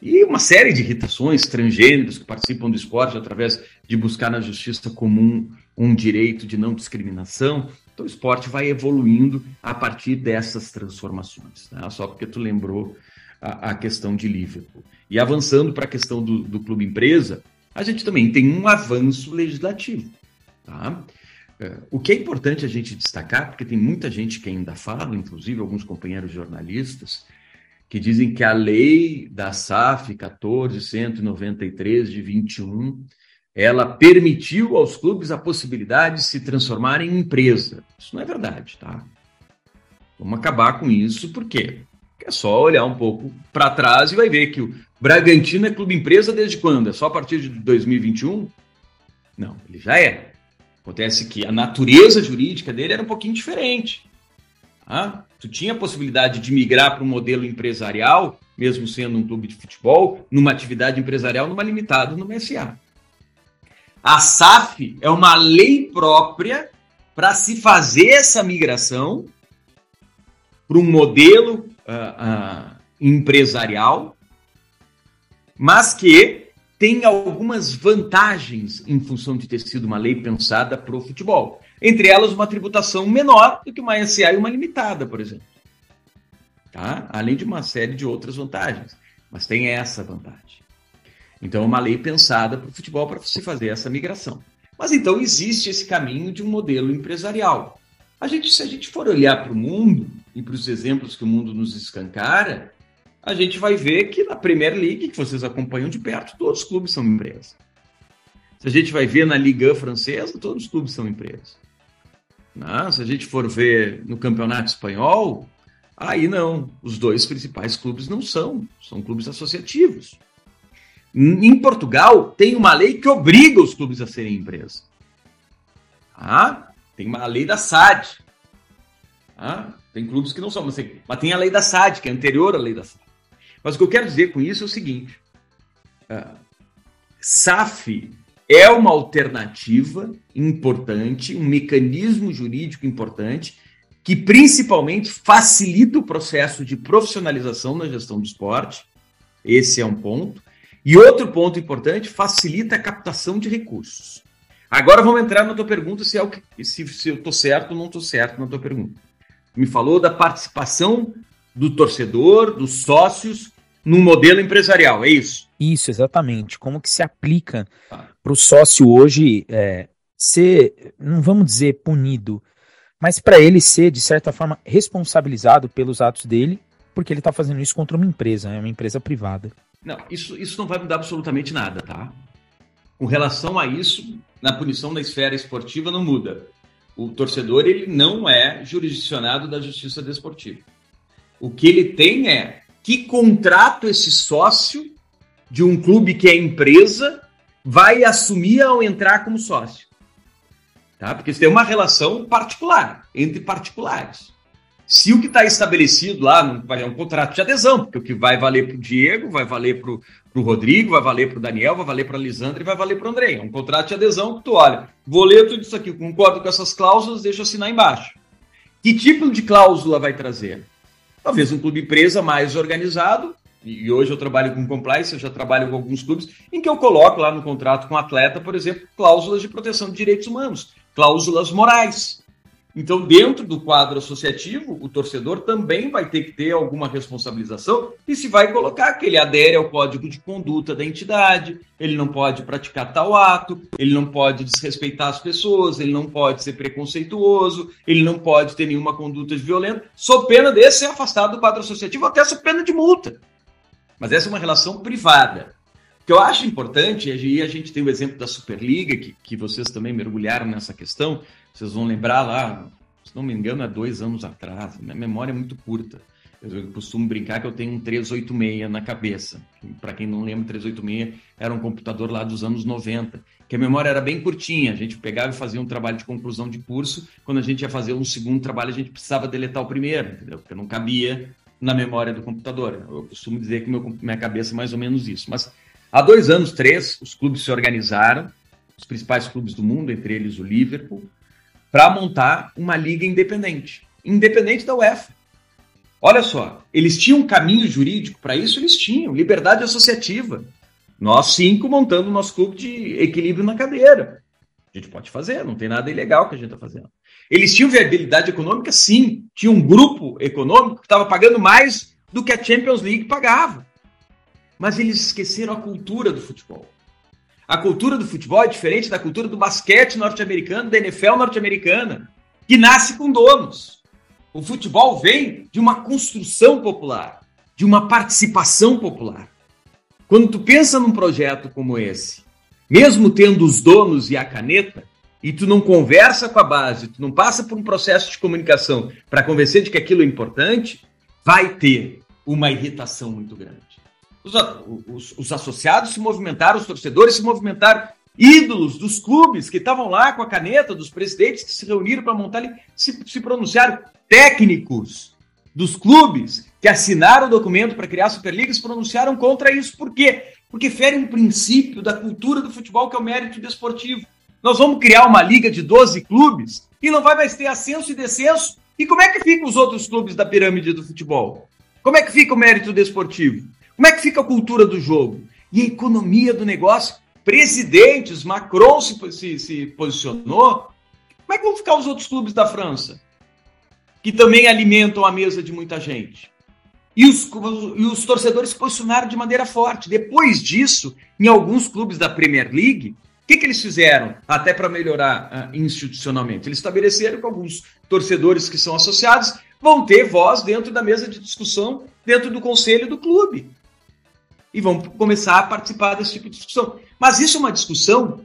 E uma série de irritações, transgêneros que participam do esporte através de buscar na justiça comum um direito de não discriminação. Então o esporte vai evoluindo a partir dessas transformações. Né? Só porque tu lembrou a, a questão de Liverpool. E avançando para a questão do, do clube empresa, a gente também tem um avanço legislativo. Tá? É, o que é importante a gente destacar, porque tem muita gente que ainda fala, inclusive alguns companheiros jornalistas, que dizem que a lei da SAF 1493 de 21, ela permitiu aos clubes a possibilidade de se transformarem em empresa. Isso não é verdade, tá? Vamos acabar com isso, por quê? Porque é só olhar um pouco para trás e vai ver que o Bragantino é clube empresa desde quando? É só a partir de 2021? Não, ele já é. Acontece que a natureza jurídica dele era um pouquinho diferente. Ah, tu tinha a possibilidade de migrar para um modelo empresarial, mesmo sendo um clube de futebol, numa atividade empresarial, numa limitada, numa SA. A SAF é uma lei própria para se fazer essa migração para um modelo uh, uh, empresarial, mas que tem algumas vantagens em função de ter sido uma lei pensada para o futebol. Entre elas, uma tributação menor do que uma SA e uma limitada, por exemplo. Tá? Além de uma série de outras vantagens. Mas tem essa vantagem. Então, é uma lei pensada para o futebol para se fazer essa migração. Mas então existe esse caminho de um modelo empresarial. A gente, se a gente for olhar para o mundo e para os exemplos que o mundo nos escancara, a gente vai ver que na Premier League, que vocês acompanham de perto, todos os clubes são empresas. Se a gente vai ver na Liga francesa, todos os clubes são empresas. Né? Se a gente for ver no campeonato espanhol, aí não. Os dois principais clubes não são, são clubes associativos. Em Portugal, tem uma lei que obriga os clubes a serem empresas. Ah, tem uma lei da SAD. Ah, tem clubes que não são, mas tem, mas tem a lei da SAD, que é anterior à lei da SAD. Mas o que eu quero dizer com isso é o seguinte: uh, SAF é uma alternativa importante, um mecanismo jurídico importante, que principalmente facilita o processo de profissionalização na gestão do esporte. Esse é um ponto. E outro ponto importante, facilita a captação de recursos. Agora vamos entrar na tua pergunta se, é o que, se, se eu estou certo ou não estou certo na tua pergunta. Me falou da participação do torcedor, dos sócios, num modelo empresarial, é isso? Isso, exatamente. Como que se aplica tá. para o sócio hoje é, ser, não vamos dizer punido, mas para ele ser, de certa forma, responsabilizado pelos atos dele, porque ele está fazendo isso contra uma empresa, é uma empresa privada. Não, isso, isso não vai mudar absolutamente nada, tá? Com relação a isso, na punição da esfera esportiva não muda. O torcedor ele não é jurisdicionado da justiça desportiva. O que ele tem é que contrato esse sócio de um clube que é empresa vai assumir ao entrar como sócio. Tá? Porque isso tem uma relação particular, entre particulares. Se o que está estabelecido lá é um contrato de adesão, porque o que vai valer para o Diego, vai valer para o Rodrigo, vai valer para o Daniel, vai valer para a Lisandra e vai valer para o André. É um contrato de adesão que tu olha, vou ler tudo isso aqui, concordo com essas cláusulas, deixa assinar embaixo. Que tipo de cláusula vai trazer? Talvez um clube empresa mais organizado, e hoje eu trabalho com compliance, eu já trabalho com alguns clubes, em que eu coloco lá no contrato com o atleta, por exemplo, cláusulas de proteção de direitos humanos, cláusulas morais. Então, dentro do quadro associativo, o torcedor também vai ter que ter alguma responsabilização e se vai colocar que ele adere ao código de conduta da entidade, ele não pode praticar tal ato, ele não pode desrespeitar as pessoas, ele não pode ser preconceituoso, ele não pode ter nenhuma conduta violenta, sob pena de ser afastado do quadro associativo, até sob pena de multa. Mas essa é uma relação privada. O que eu acho importante, e a gente tem o exemplo da Superliga, que, que vocês também mergulharam nessa questão, vocês vão lembrar lá, se não me engano, há dois anos atrás, minha memória é muito curta. Eu costumo brincar que eu tenho um 386 na cabeça. Para quem não lembra, 386 era um computador lá dos anos 90, que a memória era bem curtinha. A gente pegava e fazia um trabalho de conclusão de curso. Quando a gente ia fazer um segundo trabalho, a gente precisava deletar o primeiro, entendeu? Porque não cabia na memória do computador. Eu costumo dizer que meu, minha cabeça é mais ou menos isso. Mas há dois anos, três, os clubes se organizaram, os principais clubes do mundo, entre eles o Liverpool, para montar uma liga independente, independente da UEFA. Olha só, eles tinham um caminho jurídico para isso, eles tinham liberdade associativa. Nós cinco montando o nosso clube de equilíbrio na cadeira. A gente pode fazer, não tem nada ilegal que a gente está fazendo. Eles tinham viabilidade econômica? Sim. Tinha um grupo econômico que estava pagando mais do que a Champions League pagava. Mas eles esqueceram a cultura do futebol. A cultura do futebol é diferente da cultura do basquete norte-americano, da NFL norte-americana, que nasce com donos. O futebol vem de uma construção popular, de uma participação popular. Quando tu pensa num projeto como esse, mesmo tendo os donos e a caneta, e tu não conversa com a base, tu não passa por um processo de comunicação para convencer de que aquilo é importante, vai ter uma irritação muito grande. Os, os, os, associados se movimentaram, os torcedores se movimentaram, ídolos dos clubes que estavam lá com a caneta, dos presidentes que se reuniram para montar ali, se, se pronunciaram, técnicos dos clubes que assinaram o documento para criar a Superliga se pronunciaram contra isso. Por quê? Porque fere um princípio da cultura do futebol que é o mérito desportivo. Nós vamos criar uma liga de 12 clubes e não vai mais ter ascenso e descenso. E como é que ficam os outros clubes da pirâmide do futebol? Como é que fica o mérito desportivo? Como é que fica a cultura do jogo? E a economia do negócio? Presidentes, Macron se, se, se posicionou. Como é que vão ficar os outros clubes da França? Que também alimentam a mesa de muita gente. E os, e os torcedores se posicionaram de maneira forte. Depois disso, em alguns clubes da Premier League, o que, que eles fizeram até para melhorar uh, institucionalmente? Eles estabeleceram que alguns torcedores que são associados vão ter voz dentro da mesa de discussão, dentro do conselho do clube e vão começar a participar desse tipo de discussão. Mas isso é uma discussão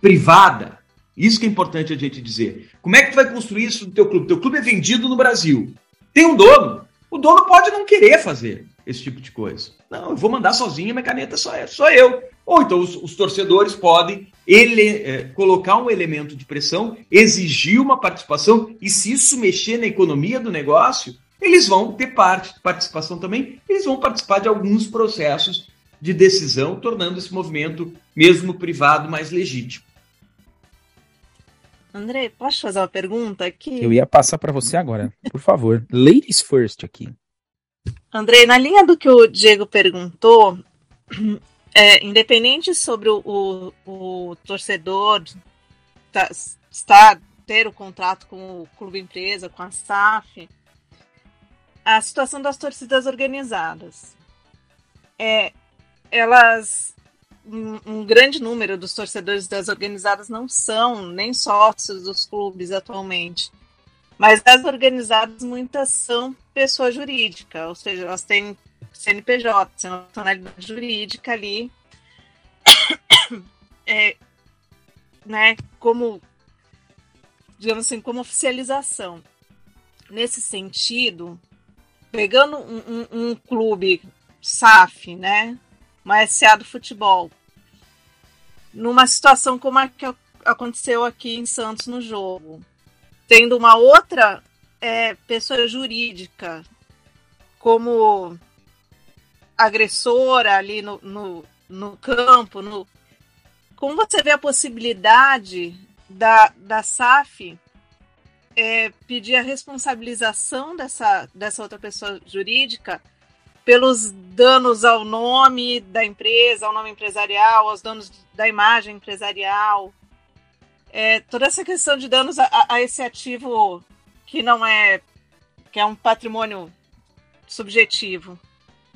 privada. Isso que é importante a gente dizer. Como é que tu vai construir isso no teu clube? Teu clube é vendido no Brasil. Tem um dono. O dono pode não querer fazer esse tipo de coisa. Não, eu vou mandar sozinho, minha caneta só, é, só eu. Ou então os, os torcedores podem ele, é, colocar um elemento de pressão, exigir uma participação, e se isso mexer na economia do negócio, eles vão ter parte, participação também, eles vão participar de alguns processos de decisão, tornando esse movimento, mesmo privado, mais legítimo. André, posso fazer uma pergunta aqui? Eu ia passar para você agora, por favor. Ladies first aqui. André, na linha do que o Diego perguntou, é, independente sobre o, o, o torcedor tá, estar ter o contrato com o clube empresa, com a SAF, a situação das torcidas organizadas. É, elas um, um, grande número dos torcedores das organizadas não são nem sócios dos clubes atualmente. Mas das organizadas, muitas são pessoa jurídica, ou seja, elas têm CNPJ, nacionalidade jurídica ali, é, né, como, digamos assim, como oficialização. Nesse sentido, pegando um, um, um clube SAF, né? Uma SA do futebol, numa situação como a que aconteceu aqui em Santos no jogo, tendo uma outra é, pessoa jurídica como agressora ali no, no, no campo, no, como você vê a possibilidade da, da SAF é, pedir a responsabilização dessa, dessa outra pessoa jurídica pelos danos ao nome da empresa, ao nome empresarial, aos danos da imagem empresarial. É, toda essa questão de danos a, a, esse ativo que não é que é um patrimônio subjetivo.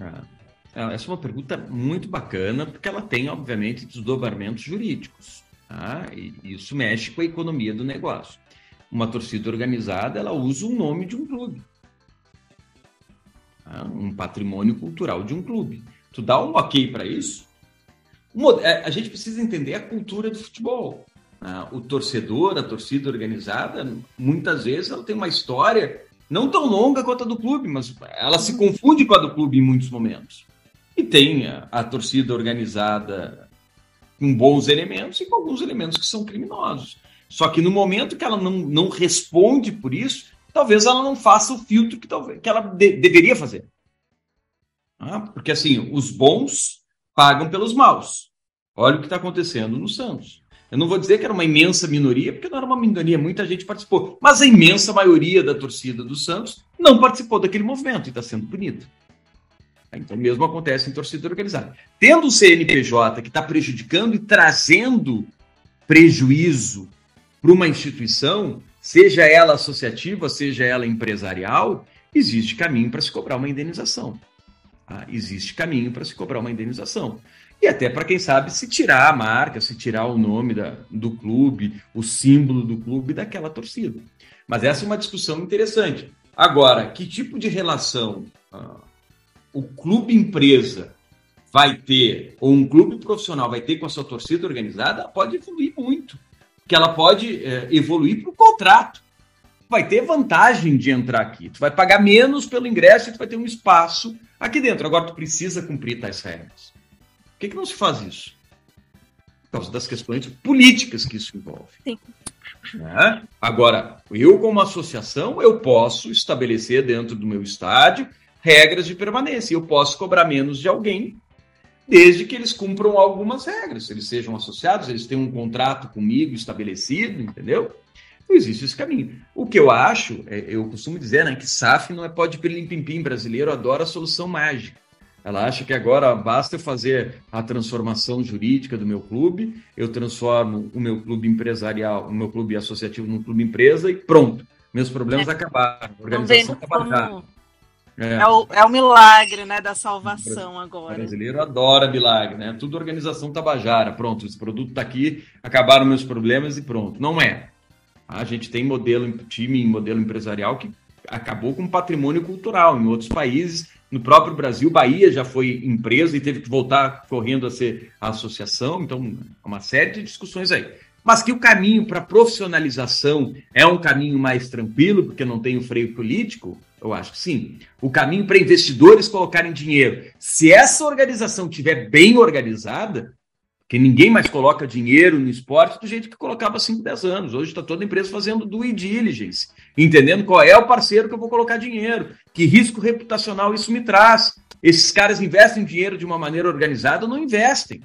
Ah, essa é uma pergunta muito bacana, porque ela tem, obviamente, desdobramentos jurídicos. Tá? E isso mexe com a economia do negócio uma torcida organizada, ela usa o nome de um clube. Tá? Um patrimônio cultural de um clube. Tu dá um ok para isso? É, a gente precisa entender a cultura do futebol. Tá? O torcedor, a torcida organizada, muitas vezes ela tem uma história não tão longa quanto a do clube, mas ela se confunde com a do clube em muitos momentos. E tem a, a torcida organizada com bons elementos e com alguns elementos que são criminosos. Só que no momento que ela não, não responde por isso, talvez ela não faça o filtro que, talvez, que ela de, deveria fazer. Ah, porque assim, os bons pagam pelos maus. Olha o que está acontecendo no Santos. Eu não vou dizer que era uma imensa minoria, porque não era uma minoria, muita gente participou. Mas a imensa maioria da torcida do Santos não participou daquele movimento e está sendo punida. Então, mesmo acontece em torcida organizada. Tendo o CNPJ que está prejudicando e trazendo prejuízo para uma instituição, seja ela associativa, seja ela empresarial, existe caminho para se cobrar uma indenização. Tá? Existe caminho para se cobrar uma indenização. E até para quem sabe se tirar a marca, se tirar o nome da, do clube, o símbolo do clube daquela torcida. Mas essa é uma discussão interessante. Agora, que tipo de relação ah, o clube empresa vai ter, ou um clube profissional vai ter com a sua torcida organizada, pode evoluir muito. Que ela pode é, evoluir para o contrato. Vai ter vantagem de entrar aqui. Tu vai pagar menos pelo ingresso e tu vai ter um espaço aqui dentro. Agora tu precisa cumprir tais regras. Por que, que não se faz isso? Por causa das questões políticas que isso envolve. Sim. É? Agora, eu como associação, eu posso estabelecer dentro do meu estádio regras de permanência. Eu posso cobrar menos de alguém desde que eles cumpram algumas regras, eles sejam associados, eles tenham um contrato comigo estabelecido, entendeu? Não existe esse caminho. O que eu acho, é, eu costumo dizer, né, que SAF não é pode pilim-pim-pim, brasileiro adora a solução mágica. Ela acha que agora basta eu fazer a transformação jurídica do meu clube, eu transformo o meu clube empresarial, o meu clube associativo num clube empresa e pronto. Meus problemas é. acabaram. A organização está é. é. o, é o milagre né, da salvação agora. O brasileiro adora milagre, né? Tudo organização tabajara. Pronto, esse produto está aqui, acabaram meus problemas e pronto. Não é. A gente tem modelo time, modelo empresarial que acabou com patrimônio cultural. Em outros países, no próprio Brasil, Bahia já foi empresa e teve que voltar correndo a ser a associação. Então, uma série de discussões aí. Mas que o caminho para profissionalização é um caminho mais tranquilo, porque não tem o freio político, eu acho que sim. O caminho para investidores colocarem dinheiro. Se essa organização estiver bem organizada, que ninguém mais coloca dinheiro no esporte do jeito que colocava há 5, 10 anos. Hoje está toda empresa fazendo due diligence, entendendo qual é o parceiro que eu vou colocar dinheiro, que risco reputacional isso me traz. Esses caras investem dinheiro de uma maneira organizada ou não investem?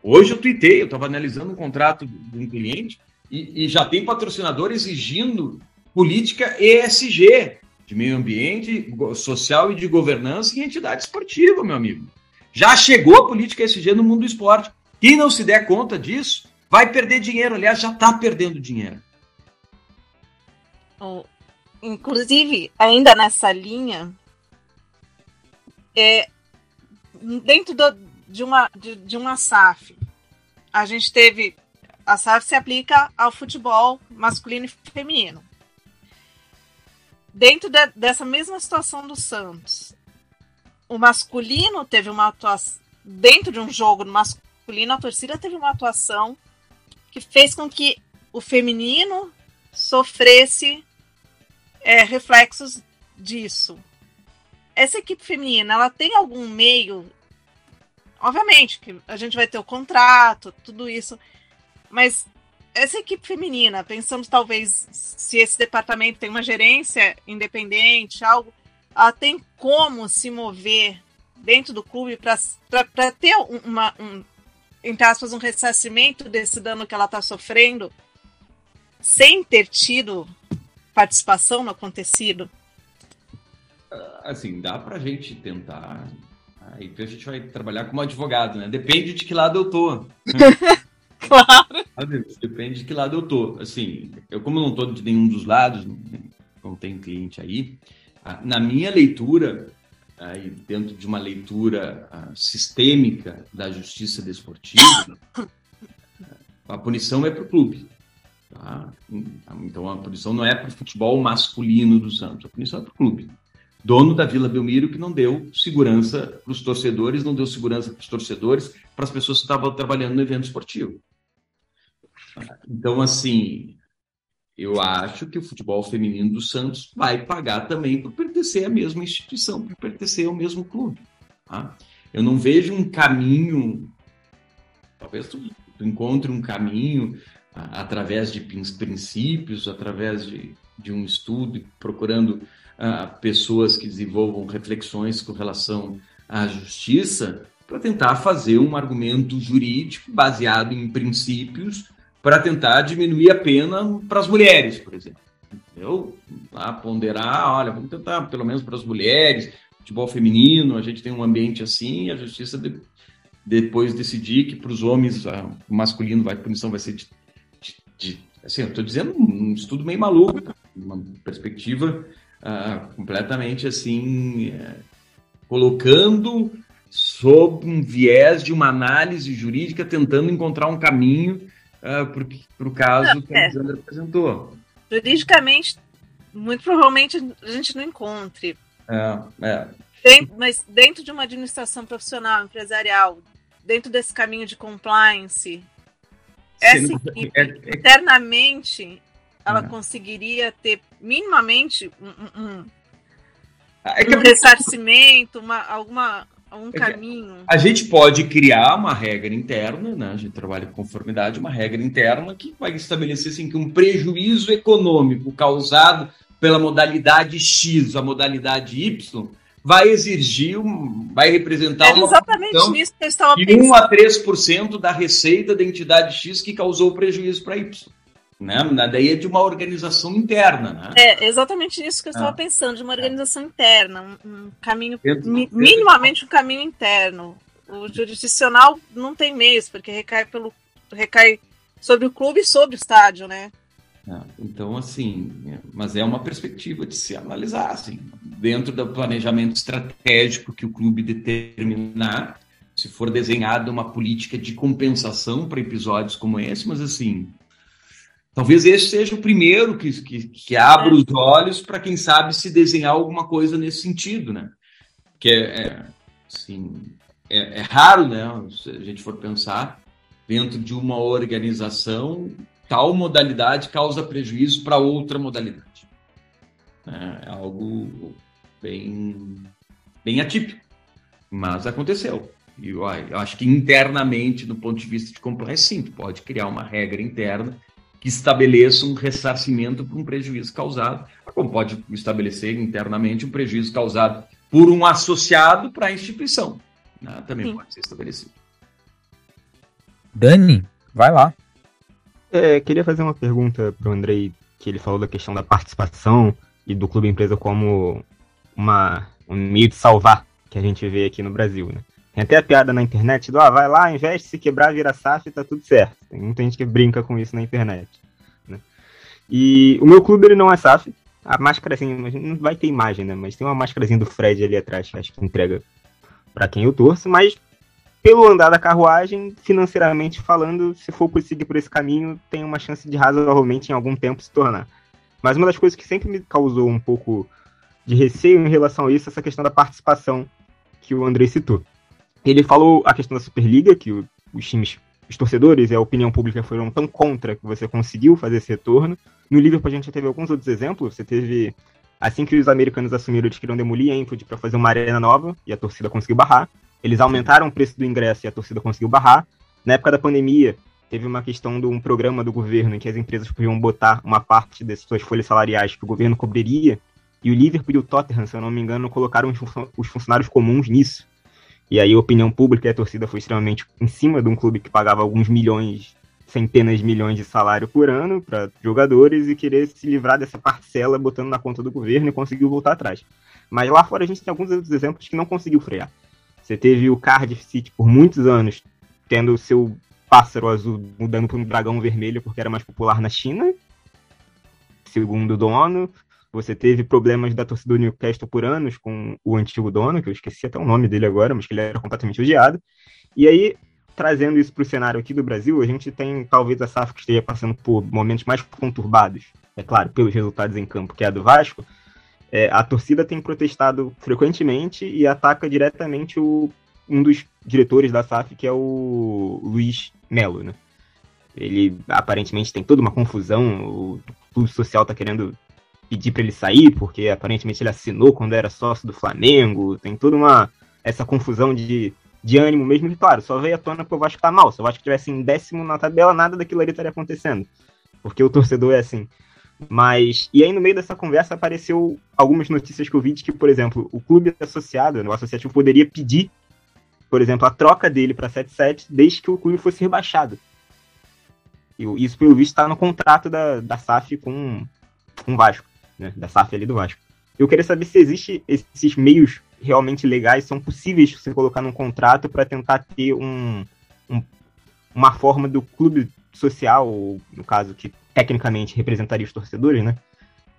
Hoje eu tuitei, eu estava analisando um contrato de um cliente e, e já tem patrocinador exigindo política ESG de meio ambiente, social e de governança em entidade esportiva, meu amigo. Já chegou a política SG no mundo do esporte. Quem não se der conta disso, vai perder dinheiro. Aliás, já está perdendo dinheiro. Inclusive, ainda nessa linha, é, dentro do, de, uma, de, de uma SAF, a gente teve. A SAF se aplica ao futebol masculino e feminino dentro de, dessa mesma situação do Santos, o masculino teve uma atuação. Dentro de um jogo masculino, a torcida teve uma atuação que fez com que o feminino sofresse é, reflexos disso. Essa equipe feminina, ela tem algum meio. Obviamente que a gente vai ter o contrato, tudo isso, mas essa equipe feminina, pensamos talvez se esse departamento tem uma gerência independente, algo, ela tem como se mover dentro do clube para ter uma, um, entre aspas, um ressarcimento desse dano que ela está sofrendo sem ter tido participação no acontecido? Assim, dá para a gente tentar. Aí a gente vai trabalhar como advogado, né? Depende de que lado eu tô. Claro. Depende de que lado eu tô. Assim, eu como não tô de nenhum dos lados, não tenho cliente aí, na minha leitura, aí dentro de uma leitura sistêmica da justiça desportiva, a punição é para o clube. Tá? Então a punição não é para o futebol masculino do Santos, a punição é para o clube. Dono da Vila Belmiro que não deu segurança para os torcedores, não deu segurança para os torcedores, para as pessoas que estavam trabalhando no evento esportivo. Então, assim, eu acho que o futebol feminino do Santos vai pagar também por pertencer à mesma instituição, por pertencer ao mesmo clube. Tá? Eu não vejo um caminho, talvez tu, tu encontre um caminho a, através de princípios, através de, de um estudo, procurando uh, pessoas que desenvolvam reflexões com relação à justiça, para tentar fazer um argumento jurídico baseado em princípios para tentar diminuir a pena para as mulheres, por exemplo. Eu lá ponderar, olha, vamos tentar pelo menos para as mulheres, futebol feminino, a gente tem um ambiente assim, a justiça de, depois decidir que para os homens a, o masculino vai punição vai ser de, de, de assim, eu estou dizendo um estudo meio maluco, uma perspectiva uh, completamente assim uh, colocando sob um viés de uma análise jurídica, tentando encontrar um caminho uh, para o caso não, que a Alexandra é. apresentou. Juridicamente, muito provavelmente a gente não encontre. É, é. Dentro, mas dentro de uma administração profissional, empresarial, dentro desse caminho de compliance, essa equipe, é, é, internamente, ela é. conseguiria ter minimamente um, um, é um ressarcimento, uma, alguma um é caminho. A gente pode criar uma regra interna, né? A gente trabalha com conformidade, uma regra interna que vai estabelecer assim, que um prejuízo econômico causado pela modalidade X, a modalidade Y, vai exigir, um, vai representar é exatamente uma isso que eu estava de 1 a 3% da receita da entidade X que causou prejuízo para Y. Né? Daí é de uma organização interna. Né? É exatamente isso que eu estava ah. pensando, de uma organização interna, um, um caminho, dentro, minimamente um caminho interno. O jurisdicional não tem meios, porque recai, pelo, recai sobre o clube e sobre o estádio, né? É, então, assim, mas é uma perspectiva de se analisar, assim, dentro do planejamento estratégico que o clube determinar, se for desenhada uma política de compensação para episódios como esse, mas assim, Talvez esse seja o primeiro que, que, que abra os olhos para, quem sabe, se desenhar alguma coisa nesse sentido, né? Que é, é assim, é, é, raro, né? Se a gente for pensar, dentro de uma organização, tal modalidade causa prejuízo para outra modalidade. É, é algo bem, bem atípico, mas aconteceu. E eu, acho que internamente, do ponto de vista de compliance, sim, pode criar uma regra interna que estabeleça um ressarcimento por um prejuízo causado, como pode estabelecer internamente um prejuízo causado por um associado para a instituição. Né? Também Sim. pode ser estabelecido. Dani, vai lá. É, queria fazer uma pergunta para o Andrei, que ele falou da questão da participação e do clube empresa como uma, um meio de salvar que a gente vê aqui no Brasil, né? Tem até a piada na internet do, ah, vai lá, investe, se quebrar, vira SAF tá tudo certo. Tem muita gente que brinca com isso na internet. Né? E o meu clube, ele não é SAF. A máscarazinha, não vai ter imagem, né? Mas tem uma máscarazinha do Fred ali atrás, que acho que entrega para quem eu torço. Mas pelo andar da carruagem, financeiramente falando, se for seguir por esse caminho, tem uma chance de razoavelmente em algum tempo se tornar. Mas uma das coisas que sempre me causou um pouco de receio em relação a isso é essa questão da participação que o André citou. Ele falou a questão da Superliga, que os times, os torcedores e a opinião pública foram tão contra que você conseguiu fazer esse retorno. No Liverpool a gente já teve alguns outros exemplos. Você teve, assim que os americanos assumiram, eles queriam demolir a Enfield para fazer uma arena nova e a torcida conseguiu barrar. Eles aumentaram o preço do ingresso e a torcida conseguiu barrar. Na época da pandemia, teve uma questão de um programa do governo em que as empresas podiam botar uma parte das suas folhas salariais que o governo cobriria. E o Liverpool e o Tottenham, se eu não me engano, colocaram os funcionários comuns nisso. E aí a opinião pública e a torcida foi extremamente em cima de um clube que pagava alguns milhões, centenas de milhões de salário por ano para jogadores e querer se livrar dessa parcela botando na conta do governo e conseguiu voltar atrás. Mas lá fora a gente tem alguns outros exemplos que não conseguiu frear. Você teve o Cardiff City por muitos anos tendo o seu pássaro azul mudando para um dragão vermelho porque era mais popular na China, segundo o dono. Você teve problemas da torcida do Newcastle por anos com o antigo dono, que eu esqueci até o nome dele agora, mas que ele era completamente odiado. E aí, trazendo isso para o cenário aqui do Brasil, a gente tem talvez a SAF que esteja passando por momentos mais conturbados, é claro, pelos resultados em campo, que é a do Vasco. É, a torcida tem protestado frequentemente e ataca diretamente o, um dos diretores da SAF, que é o Luiz Melo, né? Ele aparentemente tem toda uma confusão, o clube social está querendo pedir para ele sair, porque aparentemente ele assinou quando era sócio do Flamengo. Tem toda uma essa confusão de, de ânimo mesmo. E claro, só veio à tona porque o Vasco tá mal. Se o Vasco estivesse em décimo na tabela, nada daquilo ali estaria acontecendo. Porque o torcedor é assim. Mas, e aí no meio dessa conversa apareceu algumas notícias que eu vi de que, por exemplo, o clube associado, o associativo poderia pedir, por exemplo, a troca dele para 77 desde que o clube fosse rebaixado. E isso, pelo visto, está no contrato da, da SAF com, com o Vasco, né? Da SAF ali do Vasco. Eu queria saber se existe esses meios realmente legais, são possíveis você colocar num contrato para tentar ter um, um, uma forma do clube social, no caso que tecnicamente representaria os torcedores, né?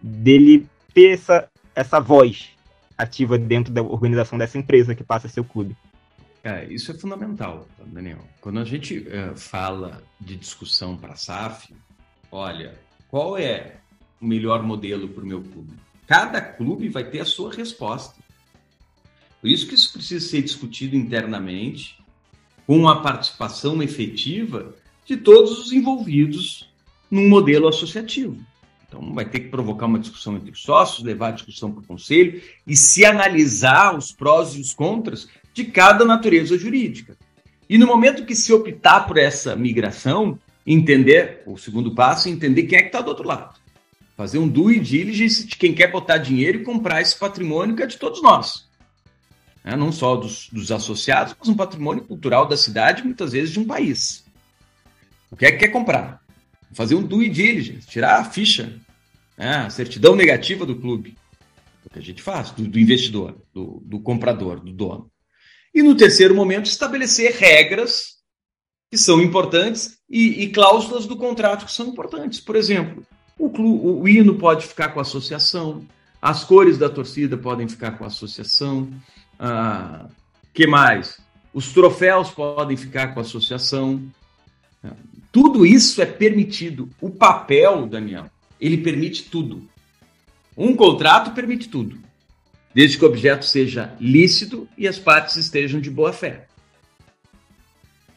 Dele ter essa, essa voz ativa dentro da organização dessa empresa que passa a ser o clube. É, isso é fundamental, Daniel. Quando a gente é, fala de discussão para a SAF, olha, qual é o melhor modelo para o meu clube? Cada clube vai ter a sua resposta. Por isso que isso precisa ser discutido internamente, com a participação efetiva de todos os envolvidos num modelo associativo. Então, vai ter que provocar uma discussão entre os sócios, levar a discussão para o conselho e se analisar os prós e os contras de cada natureza jurídica. E no momento que se optar por essa migração, entender, o segundo passo, entender quem é que está do outro lado. Fazer um due diligence de quem quer botar dinheiro e comprar esse patrimônio que é de todos nós. É, não só dos, dos associados, mas um patrimônio cultural da cidade, muitas vezes de um país. O que é que quer comprar? fazer um due diligence, tirar a ficha, né, a certidão negativa do clube. É o que a gente faz, do, do investidor, do, do, comprador, do dono. E no terceiro momento, estabelecer regras que são importantes e, e cláusulas do contrato que são importantes. Por exemplo, o, o hino pode ficar com a associação, as cores da torcida podem ficar com a associação. Ah, que mais? Os troféus podem ficar com a associação. Tudo isso é permitido. O papel, Daniel, ele permite tudo. Um contrato permite tudo, desde que o objeto seja lícito e as partes estejam de boa fé.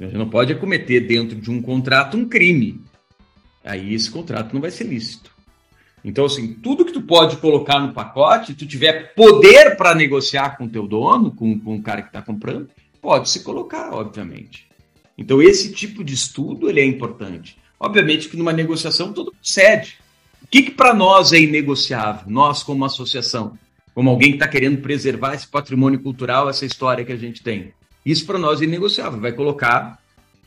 A gente não pode cometer dentro de um contrato um crime. Aí esse contrato não vai ser lícito. Então, assim, tudo que tu pode colocar no pacote, tu tiver poder para negociar com o teu dono, com, com o cara que está comprando, pode se colocar, obviamente. Então, esse tipo de estudo ele é importante. Obviamente que numa negociação tudo cede. O que, que para nós é inegociável? Nós, como associação, como alguém que está querendo preservar esse patrimônio cultural, essa história que a gente tem. Isso para nós é inegociável. Vai colocar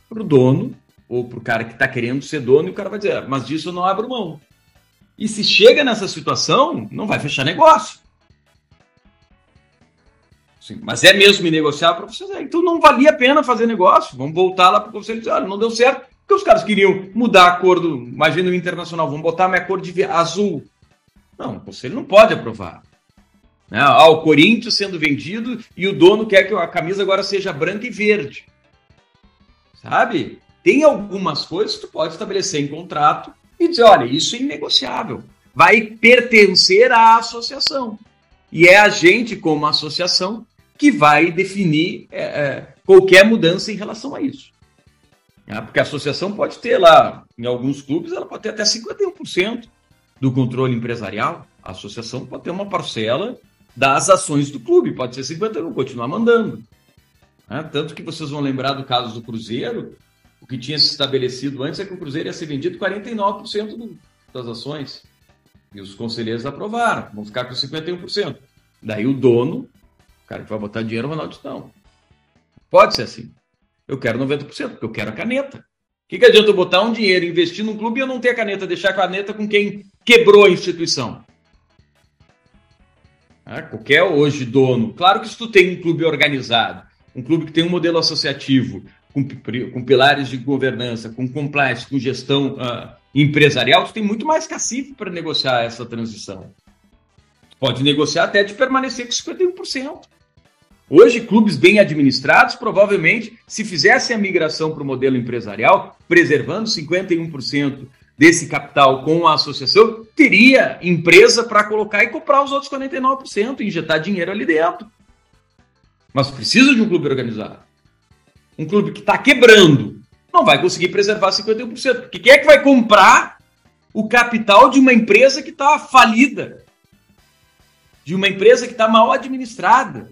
para o dono ou para o cara que está querendo ser dono e o cara vai dizer, ah, mas disso eu não abro mão. E se chega nessa situação, não vai fechar negócio. Sim, mas é mesmo negociar para vocês. Então não valia a pena fazer negócio. Vamos voltar lá para o conselho e dizer, olha, não deu certo, porque os caras queriam mudar a cor do. Imagina o internacional, vamos botar a minha cor de azul. Não, o conselho não pode aprovar. Né? Ah, o Corinthians sendo vendido e o dono quer que a camisa agora seja branca e verde. Sabe? Tem algumas coisas que tu pode estabelecer em contrato e dizer, olha, isso é inegociável. Vai pertencer à associação. E é a gente, como associação, que vai definir é, é, qualquer mudança em relação a isso. É, porque a associação pode ter lá, em alguns clubes, ela pode ter até 51% do controle empresarial. A associação pode ter uma parcela das ações do clube, pode ser 51%, continuar mandando. É, tanto que vocês vão lembrar do caso do Cruzeiro, o que tinha se estabelecido antes é que o Cruzeiro ia ser vendido 49% do, das ações. E os conselheiros aprovaram, vão ficar com 51%. Daí o dono o cara que vai botar dinheiro, o Ronaldo não. Pode ser assim. Eu quero 90%, porque eu quero a caneta. O que, que adianta eu botar um dinheiro, investir num clube e eu não ter a caneta, deixar a caneta com quem quebrou a instituição? É, qualquer hoje dono. Claro que se tu tem um clube organizado, um clube que tem um modelo associativo, com, com pilares de governança, com compliance, com gestão uh, empresarial, tu tem muito mais cacife para negociar essa transição. Pode negociar até de permanecer com 51%. Hoje, clubes bem administrados, provavelmente, se fizessem a migração para o modelo empresarial, preservando 51% desse capital com a associação, teria empresa para colocar e comprar os outros 49%, injetar dinheiro ali dentro. Mas precisa de um clube organizado. Um clube que está quebrando não vai conseguir preservar 51%. Porque quem é que vai comprar o capital de uma empresa que está falida, de uma empresa que está mal administrada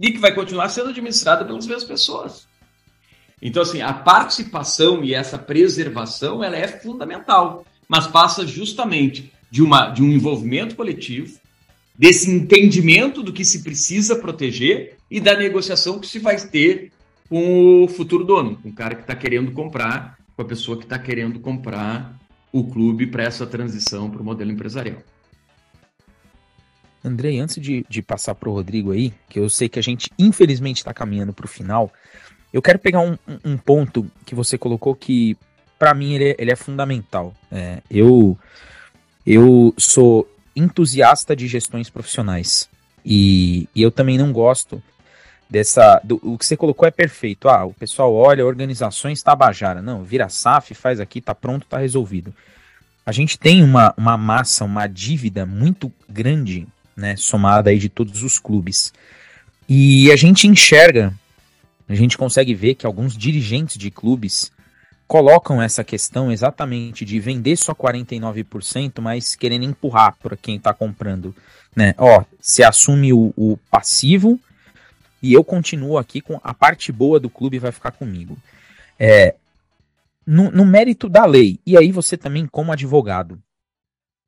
e que vai continuar sendo administrada pelas mesmas pessoas. Então, assim, a participação e essa preservação ela é fundamental, mas passa justamente de, uma, de um envolvimento coletivo, desse entendimento do que se precisa proteger e da negociação que se vai ter com o futuro dono, com o cara que está querendo comprar, com a pessoa que está querendo comprar o clube para essa transição para o modelo empresarial. Andrei, antes de, de passar para o Rodrigo aí, que eu sei que a gente infelizmente está caminhando para o final, eu quero pegar um, um, ponto que você colocou que para mim ele é, ele é fundamental. É, eu, eu sou entusiasta de gestões profissionais e, e eu também não gosto dessa. Do, o que você colocou é perfeito. Ah, o pessoal olha, organizações tabajara. Não, vira SAF, faz aqui, tá pronto, tá resolvido. A gente tem uma, uma massa, uma dívida muito grande né, somada aí de todos os clubes. E a gente enxerga, a gente consegue ver que alguns dirigentes de clubes colocam essa questão exatamente de vender só 49%, mas querendo empurrar para quem está comprando, né? Ó, você assume o, o, passivo e eu continuo aqui com a parte boa do clube vai ficar comigo. É, no, no mérito da lei, e aí você também como advogado,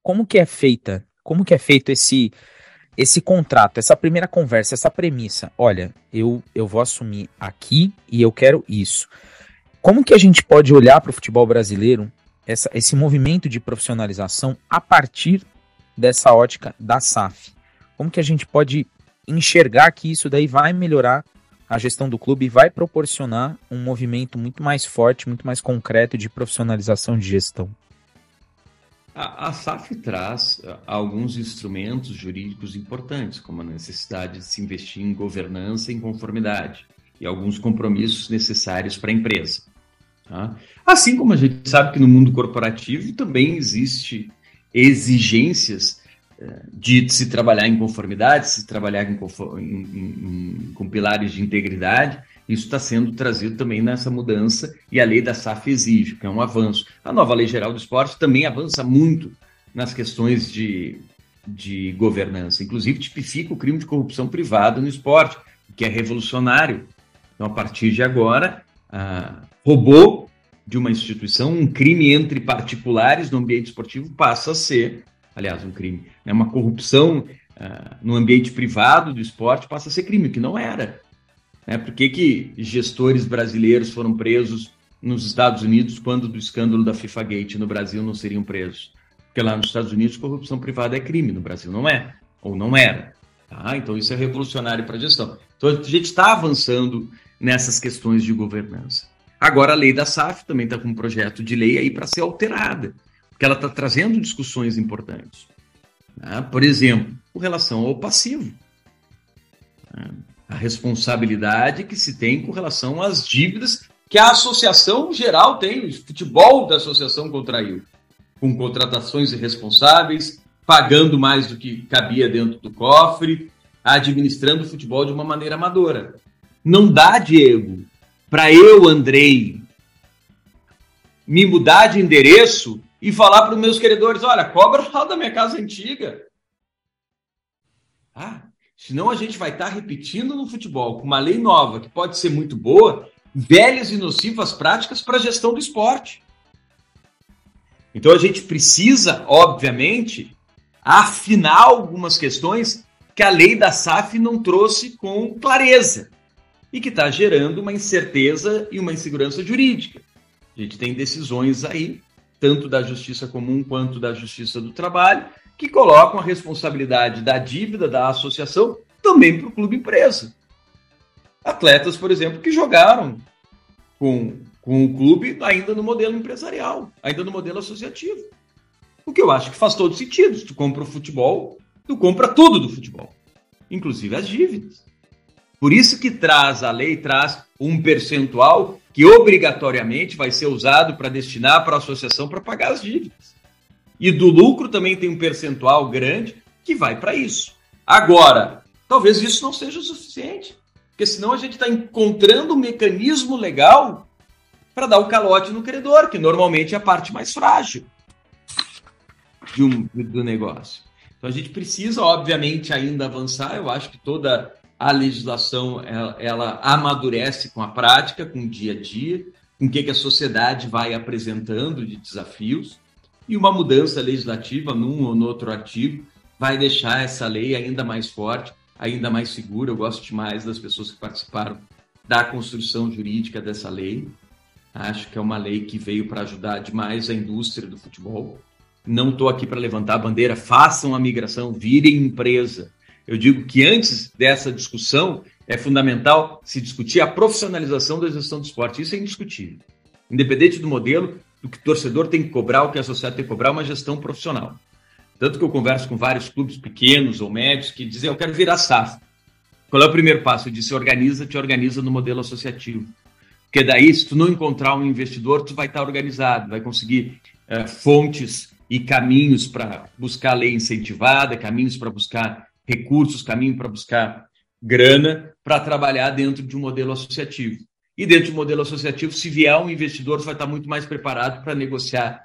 como que é feita, como que é feito esse esse contrato, essa primeira conversa, essa premissa, olha, eu, eu vou assumir aqui e eu quero isso. Como que a gente pode olhar para o futebol brasileiro, essa, esse movimento de profissionalização, a partir dessa ótica da SAF? Como que a gente pode enxergar que isso daí vai melhorar a gestão do clube e vai proporcionar um movimento muito mais forte, muito mais concreto de profissionalização de gestão? A, a SAF traz uh, alguns instrumentos jurídicos importantes, como a necessidade de se investir em governança em conformidade e alguns compromissos necessários para a empresa. Tá? Assim como a gente sabe que no mundo corporativo também existe exigências de se trabalhar em conformidade, se trabalhar em, em, em, com pilares de integridade isso está sendo trazido também nessa mudança e a lei da SAF exige, que é um avanço. A nova lei geral do esporte também avança muito nas questões de, de governança, inclusive tipifica o crime de corrupção privada no esporte, que é revolucionário. Então, a partir de agora, ah, roubou de uma instituição, um crime entre particulares no ambiente esportivo passa a ser, aliás, um crime, né, uma corrupção ah, no ambiente privado do esporte passa a ser crime, que não era. Né? Por que, que gestores brasileiros foram presos nos Estados Unidos quando do escândalo da FIFA Gate no Brasil não seriam presos? Porque lá nos Estados Unidos corrupção privada é crime, no Brasil não é, ou não era. Tá? Então isso é revolucionário para a gestão. Então a gente está avançando nessas questões de governança. Agora a lei da SAF também está com um projeto de lei aí para ser alterada, porque ela está trazendo discussões importantes. Tá? Por exemplo, com relação ao passivo. Tá? a responsabilidade que se tem com relação às dívidas que a associação geral tem, o futebol da associação contraiu, com contratações irresponsáveis, pagando mais do que cabia dentro do cofre, administrando o futebol de uma maneira amadora. Não dá, Diego, para eu, Andrei, me mudar de endereço e falar para os meus credores: olha, cobra lá da minha casa antiga. Ah, Senão a gente vai estar tá repetindo no futebol com uma lei nova que pode ser muito boa, velhas e nocivas práticas para a gestão do esporte. Então a gente precisa, obviamente, afinar algumas questões que a lei da SAF não trouxe com clareza e que está gerando uma incerteza e uma insegurança jurídica. A gente tem decisões aí, tanto da Justiça Comum quanto da Justiça do Trabalho, que colocam a responsabilidade da dívida da associação também para o clube empresa. Atletas, por exemplo, que jogaram com, com o clube ainda no modelo empresarial, ainda no modelo associativo. O que eu acho que faz todo sentido. Se tu compra o futebol, tu compra tudo do futebol, inclusive as dívidas. Por isso que traz a lei traz um percentual que obrigatoriamente vai ser usado para destinar para a associação para pagar as dívidas. E do lucro também tem um percentual grande que vai para isso. Agora, talvez isso não seja o suficiente, porque senão a gente está encontrando um mecanismo legal para dar o calote no credor, que normalmente é a parte mais frágil. de um, do negócio. Então a gente precisa, obviamente, ainda avançar. Eu acho que toda a legislação ela, ela amadurece com a prática, com o dia a dia, com o que, que a sociedade vai apresentando de desafios, e uma mudança legislativa num ou no outro artigo vai deixar essa lei ainda mais forte, ainda mais segura. Eu gosto demais das pessoas que participaram da construção jurídica dessa lei. Acho que é uma lei que veio para ajudar demais a indústria do futebol. Não estou aqui para levantar a bandeira, façam a migração, virem empresa. Eu digo que antes dessa discussão é fundamental se discutir a profissionalização da gestão do esporte. Isso é indiscutível. Independente do modelo, do que o torcedor tem que cobrar, o que a sociedade tem que cobrar, é uma gestão profissional. Tanto que eu converso com vários clubes pequenos ou médios que dizem, eu quero virar SAF. Qual é o primeiro passo? Eu disse, organiza, te organiza no modelo associativo. Porque daí, se tu não encontrar um investidor, tu vai estar organizado, vai conseguir é, fontes e caminhos para buscar lei incentivada, caminhos para buscar recursos, caminho para buscar grana para trabalhar dentro de um modelo associativo. E dentro de um modelo associativo, se vier um investidor, vai estar muito mais preparado para negociar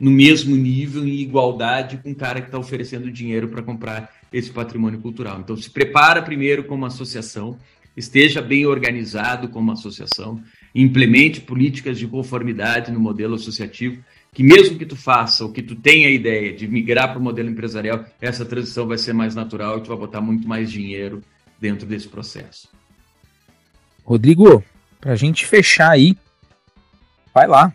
no mesmo nível, em igualdade, com o cara que está oferecendo dinheiro para comprar esse patrimônio cultural. Então, se prepara primeiro como associação, esteja bem organizado como associação, implemente políticas de conformidade no modelo associativo, que mesmo que tu faça ou que tu tenha a ideia de migrar para o modelo empresarial, essa transição vai ser mais natural e tu vai botar muito mais dinheiro dentro desse processo. Rodrigo, para a gente fechar aí, vai lá,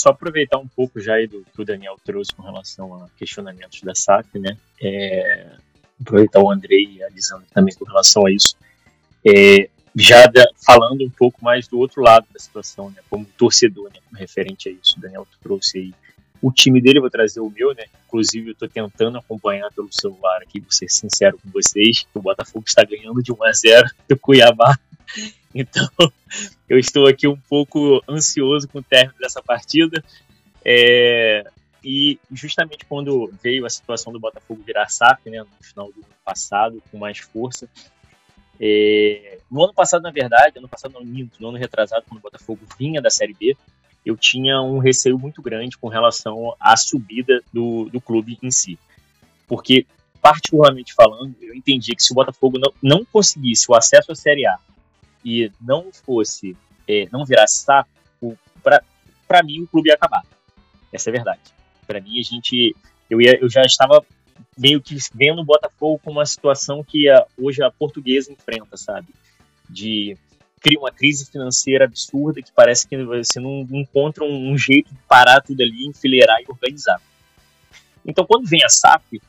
só aproveitar um pouco já aí do que o Daniel trouxe com relação a questionamentos da SAP, né? É, aproveitar o Andrei e a Lisandra também com relação a isso. É, já falando um pouco mais do outro lado da situação, né? Como torcedor, né? Referente a isso, Daniel trouxe aí o time dele, vou trazer o meu, né? Inclusive, eu tô tentando acompanhar pelo celular aqui, vou ser sincero com vocês, que o Botafogo está ganhando de 1 a 0 do Cuiabá. Então, eu estou aqui um pouco ansioso com o término dessa partida. É, e justamente quando veio a situação do Botafogo virar SAF, né, no final do ano passado, com mais força. É, no ano passado, na verdade, ano passado não no ano retrasado, quando o Botafogo vinha da Série B, eu tinha um receio muito grande com relação à subida do, do clube em si. Porque, particularmente falando, eu entendi que se o Botafogo não, não conseguisse o acesso à Série A e não fosse, é, não virasse saco, para mim o clube ia acabar. Essa é a verdade. Para mim, a gente. Eu, ia, eu já estava meio que vendo o Botafogo com uma situação que a, hoje a portuguesa enfrenta, sabe? De criar uma crise financeira absurda que parece que você não encontra um, um jeito de parar tudo ali, enfileirar e organizar. Então, quando vem a SAP,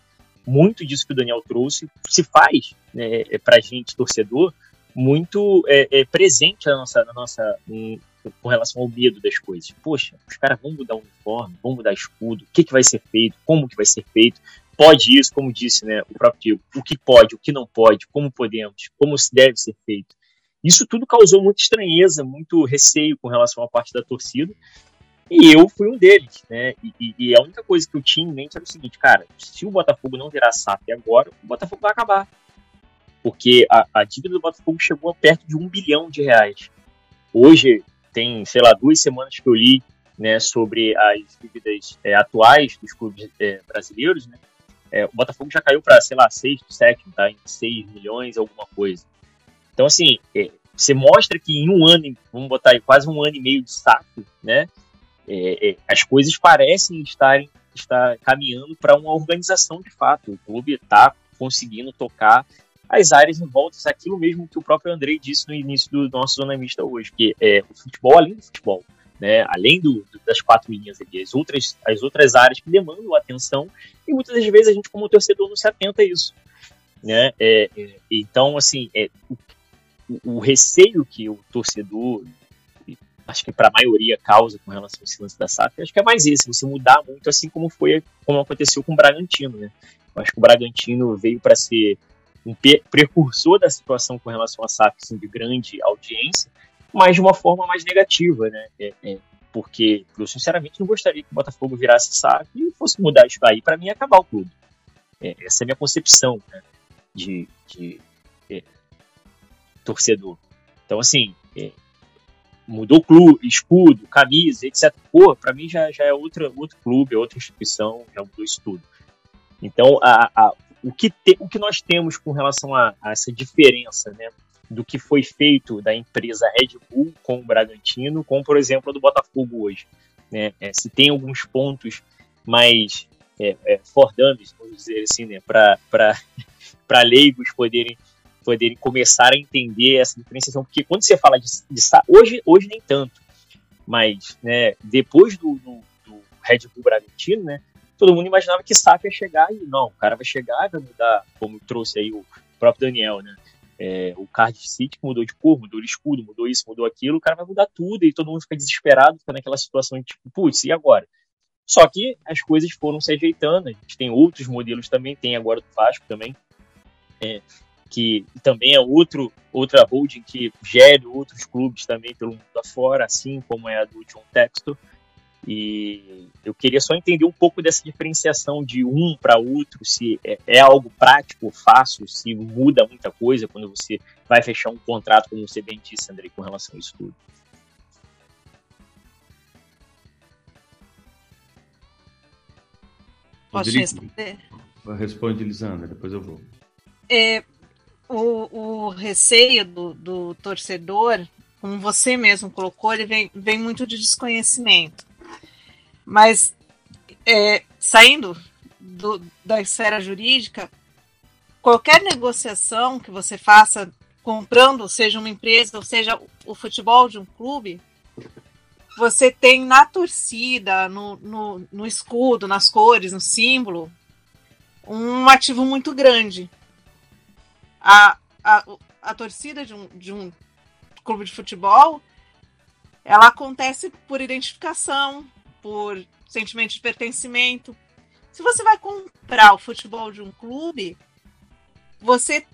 muito disso que o Daniel trouxe se faz né, é, para a gente, torcedor, muito é, é, presente na nossa, na nossa um, com relação ao medo das coisas. Poxa, os caras vão mudar o uniforme, vão mudar escudo, o que, que vai ser feito, como que vai ser feito, pode isso, como disse né, o próprio Diego, o que pode, o que não pode, como podemos, como se deve ser feito. Isso tudo causou muita estranheza, muito receio com relação à parte da torcida, e eu fui um deles, né? E, e, a única coisa que eu tinha em mente era o seguinte, cara, se o Botafogo não virar SAP agora, o Botafogo vai acabar porque a, a dívida do Botafogo chegou a perto de um bilhão de reais. Hoje, tem, sei lá, duas semanas que eu li né, sobre as dívidas é, atuais dos clubes é, brasileiros, né? É, o Botafogo já caiu para, sei lá, 6, 7, tá? Em 6 milhões, alguma coisa. Então, assim, é, você mostra que em um ano, vamos botar aí quase um ano e meio de saco, né? É, é, as coisas parecem estarem estar caminhando para uma organização de fato. O clube está conseguindo tocar as áreas em volta, aquilo mesmo que o próprio Andrei disse no início do nosso Zona Mista hoje, que é o futebol além do futebol, né? além do, das quatro linhas ali, as outras, as outras áreas que demandam atenção, e muitas das vezes a gente, como torcedor, não se atenta a isso. Né? É, é, então, assim, é, o, o, receio que o torcedor, acho que para a maioria causa com relação ao silêncio da SAF, acho que é mais esse, você mudar muito, assim como foi, como aconteceu com o Bragantino. Né? Eu acho que o Bragantino veio para ser um precursor da situação com relação a SAF assim, de grande audiência, mas de uma forma mais negativa, né? É, é, porque eu sinceramente não gostaria que o Botafogo virasse SAF e fosse mudar isso aí para mim acabar o clube. É, essa é a minha concepção né, de, de é, torcedor. Então, assim, é, mudou clube, escudo, camisa, etc. Pô, para mim já, já é outra, outro clube, é outra instituição, já mudou isso tudo. Então, a, a, o, que te, o que nós temos com relação a, a, essa diferença, né, do que foi feito da empresa Red Bull com o Bragantino, com, por exemplo, a do Botafogo hoje. Né? É, se tem alguns pontos mais é, é, fordames, vamos dizer assim, né, para leigos poderem poderem começar a entender essa diferenciação, porque quando você fala de, de hoje, hoje nem tanto, mas né, depois do, do, do Red Bull Bragantino, né, todo mundo imaginava que SAF ia chegar e não, o cara vai chegar vai mudar, como trouxe aí o próprio Daniel, né? É, o Card City mudou de cor, mudou de escudo, mudou isso, mudou aquilo, o cara vai mudar tudo e todo mundo fica desesperado, fica naquela situação de tipo, putz, e agora? Só que as coisas foram se ajeitando, a gente tem outros modelos também, tem agora do Vasco também, é, que também é outro, outra holding que gere outros clubes também pelo mundo afora, assim como é a do John Textor. E eu queria só entender um pouco dessa diferenciação de um para outro, se é, é, algo prático, fácil, se muda muita coisa quando você vai fechar um contrato, como você bem disse, André, com relação a isso tudo. Posso responder? Responde, Lisandra, depois eu vou. É, o, o receio do, do torcedor, como você mesmo colocou, ele vem, vem muito de desconhecimento. Mas é, saindo do, da esfera jurídica, qualquer negociação que você faça comprando, seja uma empresa, ou seja o futebol de um clube, você tem na torcida, no, no, no escudo, nas cores, no símbolo, um ativo muito grande. A, a, a torcida de um, de um clube de futebol ela acontece por identificação, por sentimento de pertencimento. Se você vai comprar o futebol de um clube, você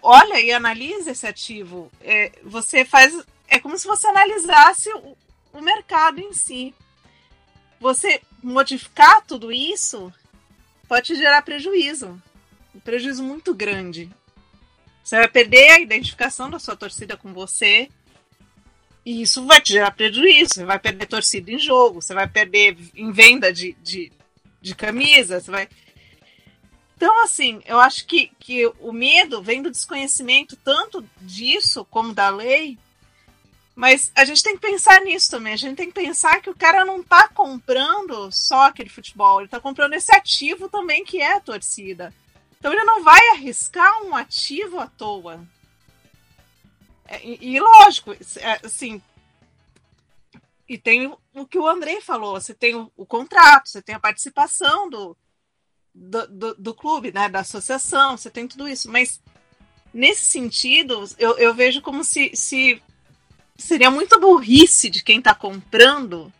olha e analisa esse ativo. É, você faz. É como se você analisasse o, o mercado em si. Você modificar tudo isso pode gerar prejuízo. Um prejuízo muito grande. Você vai perder a identificação da sua torcida com você. E isso vai te gerar prejuízo. Você vai perder torcida em jogo, você vai perder em venda de, de, de camisa, você vai. Então, assim, eu acho que, que o medo vem do desconhecimento tanto disso como da lei, mas a gente tem que pensar nisso também. A gente tem que pensar que o cara não está comprando só aquele futebol, ele está comprando esse ativo também que é a torcida. Então ele não vai arriscar um ativo à toa. É, e, e, lógico, é, assim. E tem o que o Andrei falou: você tem o, o contrato, você tem a participação do, do, do, do, clube, né, da associação, você tem tudo isso. Mas nesse sentido, eu, eu vejo como se, se seria muito burrice de quem está comprando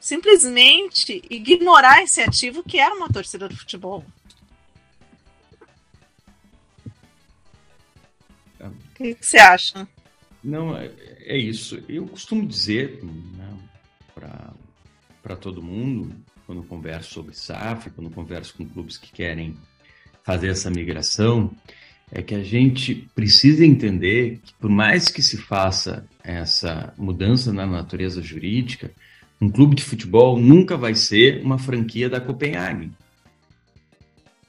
simplesmente ignorar esse ativo que é uma torcida do futebol. Que, que você acha? Não, é, é, isso. Eu costumo dizer né, para todo mundo, quando converso sobre SAF, quando converso com clubes que querem fazer essa migração, é que a gente precisa entender que, por mais que se faça essa mudança na natureza jurídica, um clube de futebol nunca vai ser uma franquia da Copenhague.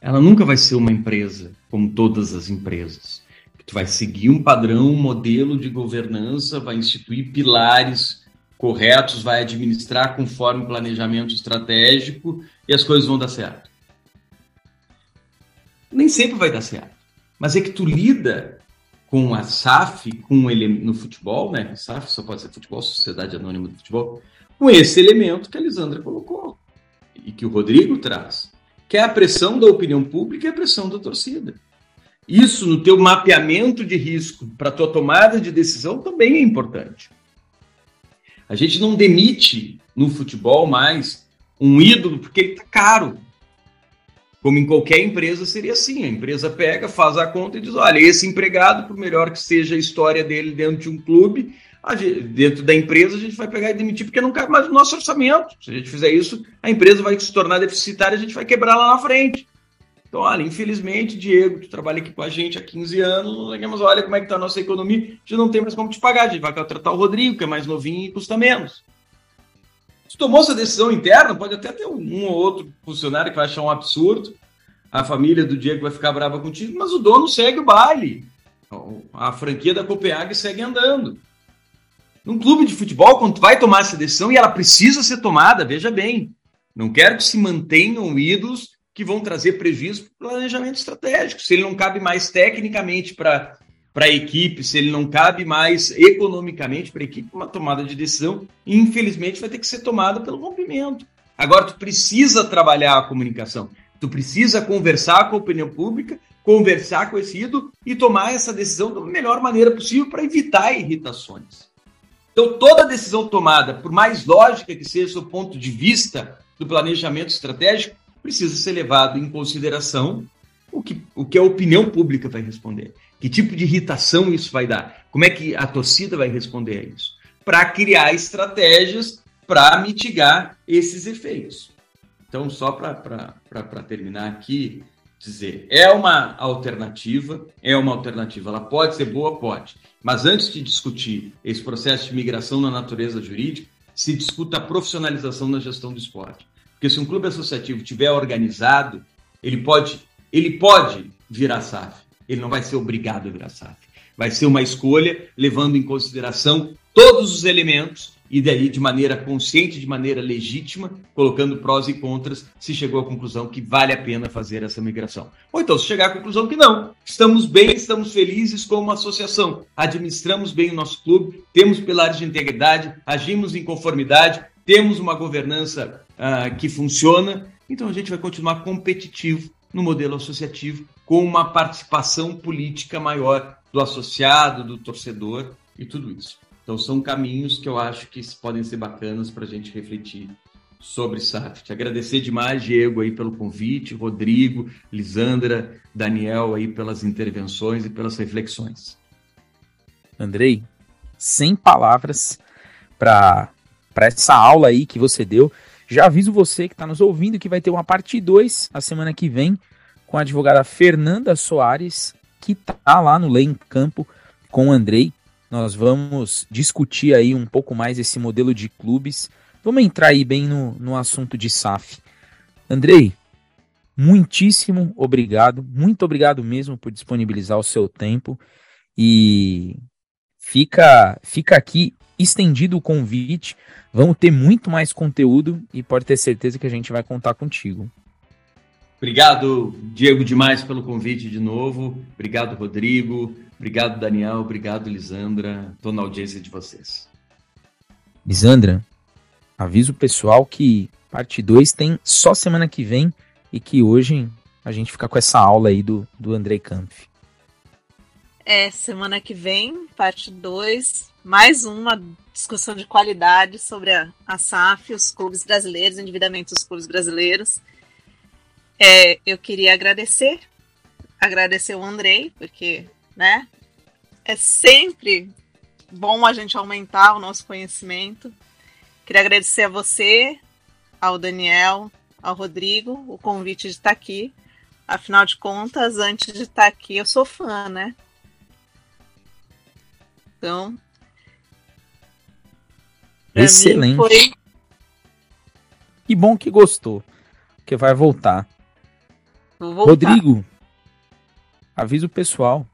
Ela nunca vai ser uma empresa como todas as empresas. Tu vai seguir um padrão, um modelo de governança, vai instituir pilares corretos, vai administrar conforme planejamento estratégico e as coisas vão dar certo. Nem sempre vai dar certo, mas é que tu lida com a SAF, com ele no futebol, né? SAF só pode ser futebol, Sociedade Anônima do Futebol, com esse elemento que a Lisandra colocou e que o Rodrigo traz, que é a pressão da opinião pública e a pressão da torcida. Isso no teu mapeamento de risco para tua tomada de decisão também é importante. A gente não demite no futebol mais um ídolo porque ele está caro. Como em qualquer empresa seria assim, a empresa pega, faz a conta e diz, olha, esse empregado, por melhor que seja a história dele dentro de um clube, gente, dentro da empresa a gente vai pegar e demitir porque não cabe mais no nosso orçamento. Se a gente fizer isso, a empresa vai se tornar deficitária, a gente vai quebrar lá na frente. Então, olha, infelizmente, Diego, tu trabalha aqui com a gente há 15 anos, mas olha como é que está a nossa economia, gente não tem mais como te pagar, a gente vai contratar o Rodrigo, que é mais novinho e custa menos. Se tomou essa decisão interna, pode até ter um ou outro funcionário que vai achar um absurdo, a família do Diego vai ficar brava contigo, mas o dono segue o baile. A franquia da Copenhague segue andando. Num clube de futebol, quando tu vai tomar essa decisão, e ela precisa ser tomada, veja bem, não quero que se mantenham ídolos que vão trazer prejuízo para o planejamento estratégico. Se ele não cabe mais tecnicamente para a equipe, se ele não cabe mais economicamente para a equipe, uma tomada de decisão, infelizmente, vai ter que ser tomada pelo rompimento. Agora, tu precisa trabalhar a comunicação, tu precisa conversar com a opinião pública, conversar com esse ídolo e tomar essa decisão da melhor maneira possível para evitar irritações. Então, toda decisão tomada, por mais lógica que seja o ponto de vista do planejamento estratégico, precisa ser levado em consideração o que, o que a opinião pública vai responder. Que tipo de irritação isso vai dar? Como é que a torcida vai responder a isso? Para criar estratégias para mitigar esses efeitos. Então, só para terminar aqui, dizer, é uma alternativa, é uma alternativa. Ela pode ser boa, pode. Mas antes de discutir esse processo de migração na natureza jurídica, se discuta a profissionalização na gestão do esporte. Porque se um clube associativo tiver organizado, ele pode, ele pode virar SAF. Ele não vai ser obrigado a virar SAF. Vai ser uma escolha levando em consideração todos os elementos e daí de maneira consciente, de maneira legítima, colocando prós e contras, se chegou à conclusão que vale a pena fazer essa migração. Ou então se chegar à conclusão que não, estamos bem, estamos felizes como associação, administramos bem o nosso clube, temos pilares de integridade, agimos em conformidade, temos uma governança uh, que funciona, então a gente vai continuar competitivo no modelo associativo, com uma participação política maior do associado, do torcedor e tudo isso. Então são caminhos que eu acho que podem ser bacanas para a gente refletir sobre SAF. Te agradecer demais, Diego, aí pelo convite, Rodrigo, Lisandra, Daniel aí pelas intervenções e pelas reflexões. Andrei, sem palavras para essa aula aí que você deu. Já aviso você que está nos ouvindo que vai ter uma parte 2 a semana que vem com a advogada Fernanda Soares, que está lá no Lei em Campo com o Andrei. Nós vamos discutir aí um pouco mais esse modelo de clubes. Vamos entrar aí bem no, no assunto de SAF. Andrei, muitíssimo obrigado, muito obrigado mesmo por disponibilizar o seu tempo e fica fica aqui estendido o convite Vamos ter muito mais conteúdo e pode ter certeza que a gente vai contar contigo. Obrigado, Diego, demais pelo convite de novo. Obrigado, Rodrigo. Obrigado, Daniel. Obrigado, Lisandra. Estou na audiência de vocês. Lisandra, aviso o pessoal que parte 2 tem só semana que vem e que hoje a gente fica com essa aula aí do, do Andrei Kampf. É, semana que vem, parte 2, mais uma discussão de qualidade sobre a, a SAF, os clubes brasileiros, endividamento dos clubes brasileiros. É, eu queria agradecer, agradecer o Andrei, porque né, é sempre bom a gente aumentar o nosso conhecimento. Queria agradecer a você, ao Daniel, ao Rodrigo, o convite de estar aqui. Afinal de contas, antes de estar aqui, eu sou fã, né? Então, Excelente. Foi... Que bom que gostou. Que vai voltar. voltar. Rodrigo, avisa o pessoal.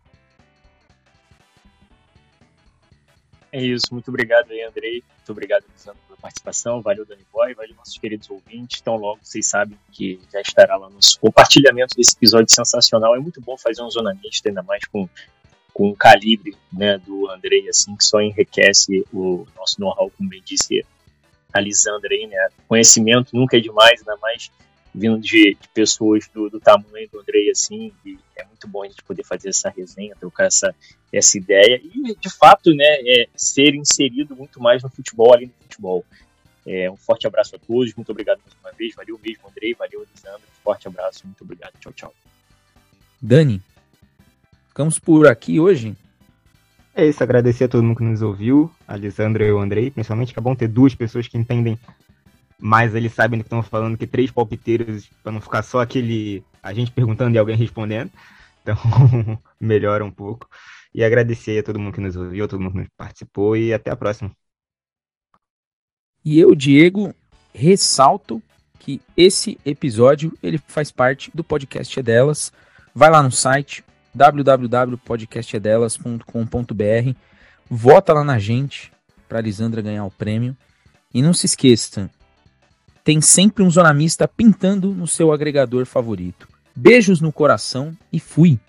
É isso, muito obrigado aí, Andrei. Muito obrigado, Lisandro, pela participação. Valeu, Dani Boy, valeu, nossos queridos ouvintes. Então, logo vocês sabem que já estará lá nosso compartilhamento desse episódio sensacional. É muito bom fazer um zonamista, ainda mais com com o calibre né, do Andrei, assim, que só enriquece o nosso know-how, como bem disse a Lisandra aí, né? Conhecimento nunca é demais, ainda mais vindo de, de pessoas do, do, tamanho do Andrei, assim, é muito bom a gente poder fazer essa resenha, trocar essa, essa ideia e, de fato, né, é, ser inserido muito mais no futebol, além do futebol. É, um forte abraço a todos, muito obrigado mais uma vez, valeu mesmo, Andrei, valeu, Lisandra, forte abraço, muito obrigado, tchau, tchau. Dani, Ficamos por aqui hoje. É isso, agradecer a todo mundo que nos ouviu, a Lisandra e o Andrei, principalmente, que é bom ter duas pessoas que entendem mas eles sabem que estão falando que três palpiteiros, para não ficar só aquele a gente perguntando e alguém respondendo. Então, melhora um pouco. E agradecer a todo mundo que nos ouviu, a todo mundo que participou e até a próxima. E eu, Diego, ressalto que esse episódio ele faz parte do podcast é delas. Vai lá no site www.podcastedelas.com.br, vota lá na gente para Lisandra ganhar o prêmio e não se esqueça, tem sempre um zonamista pintando no seu agregador favorito. Beijos no coração e fui!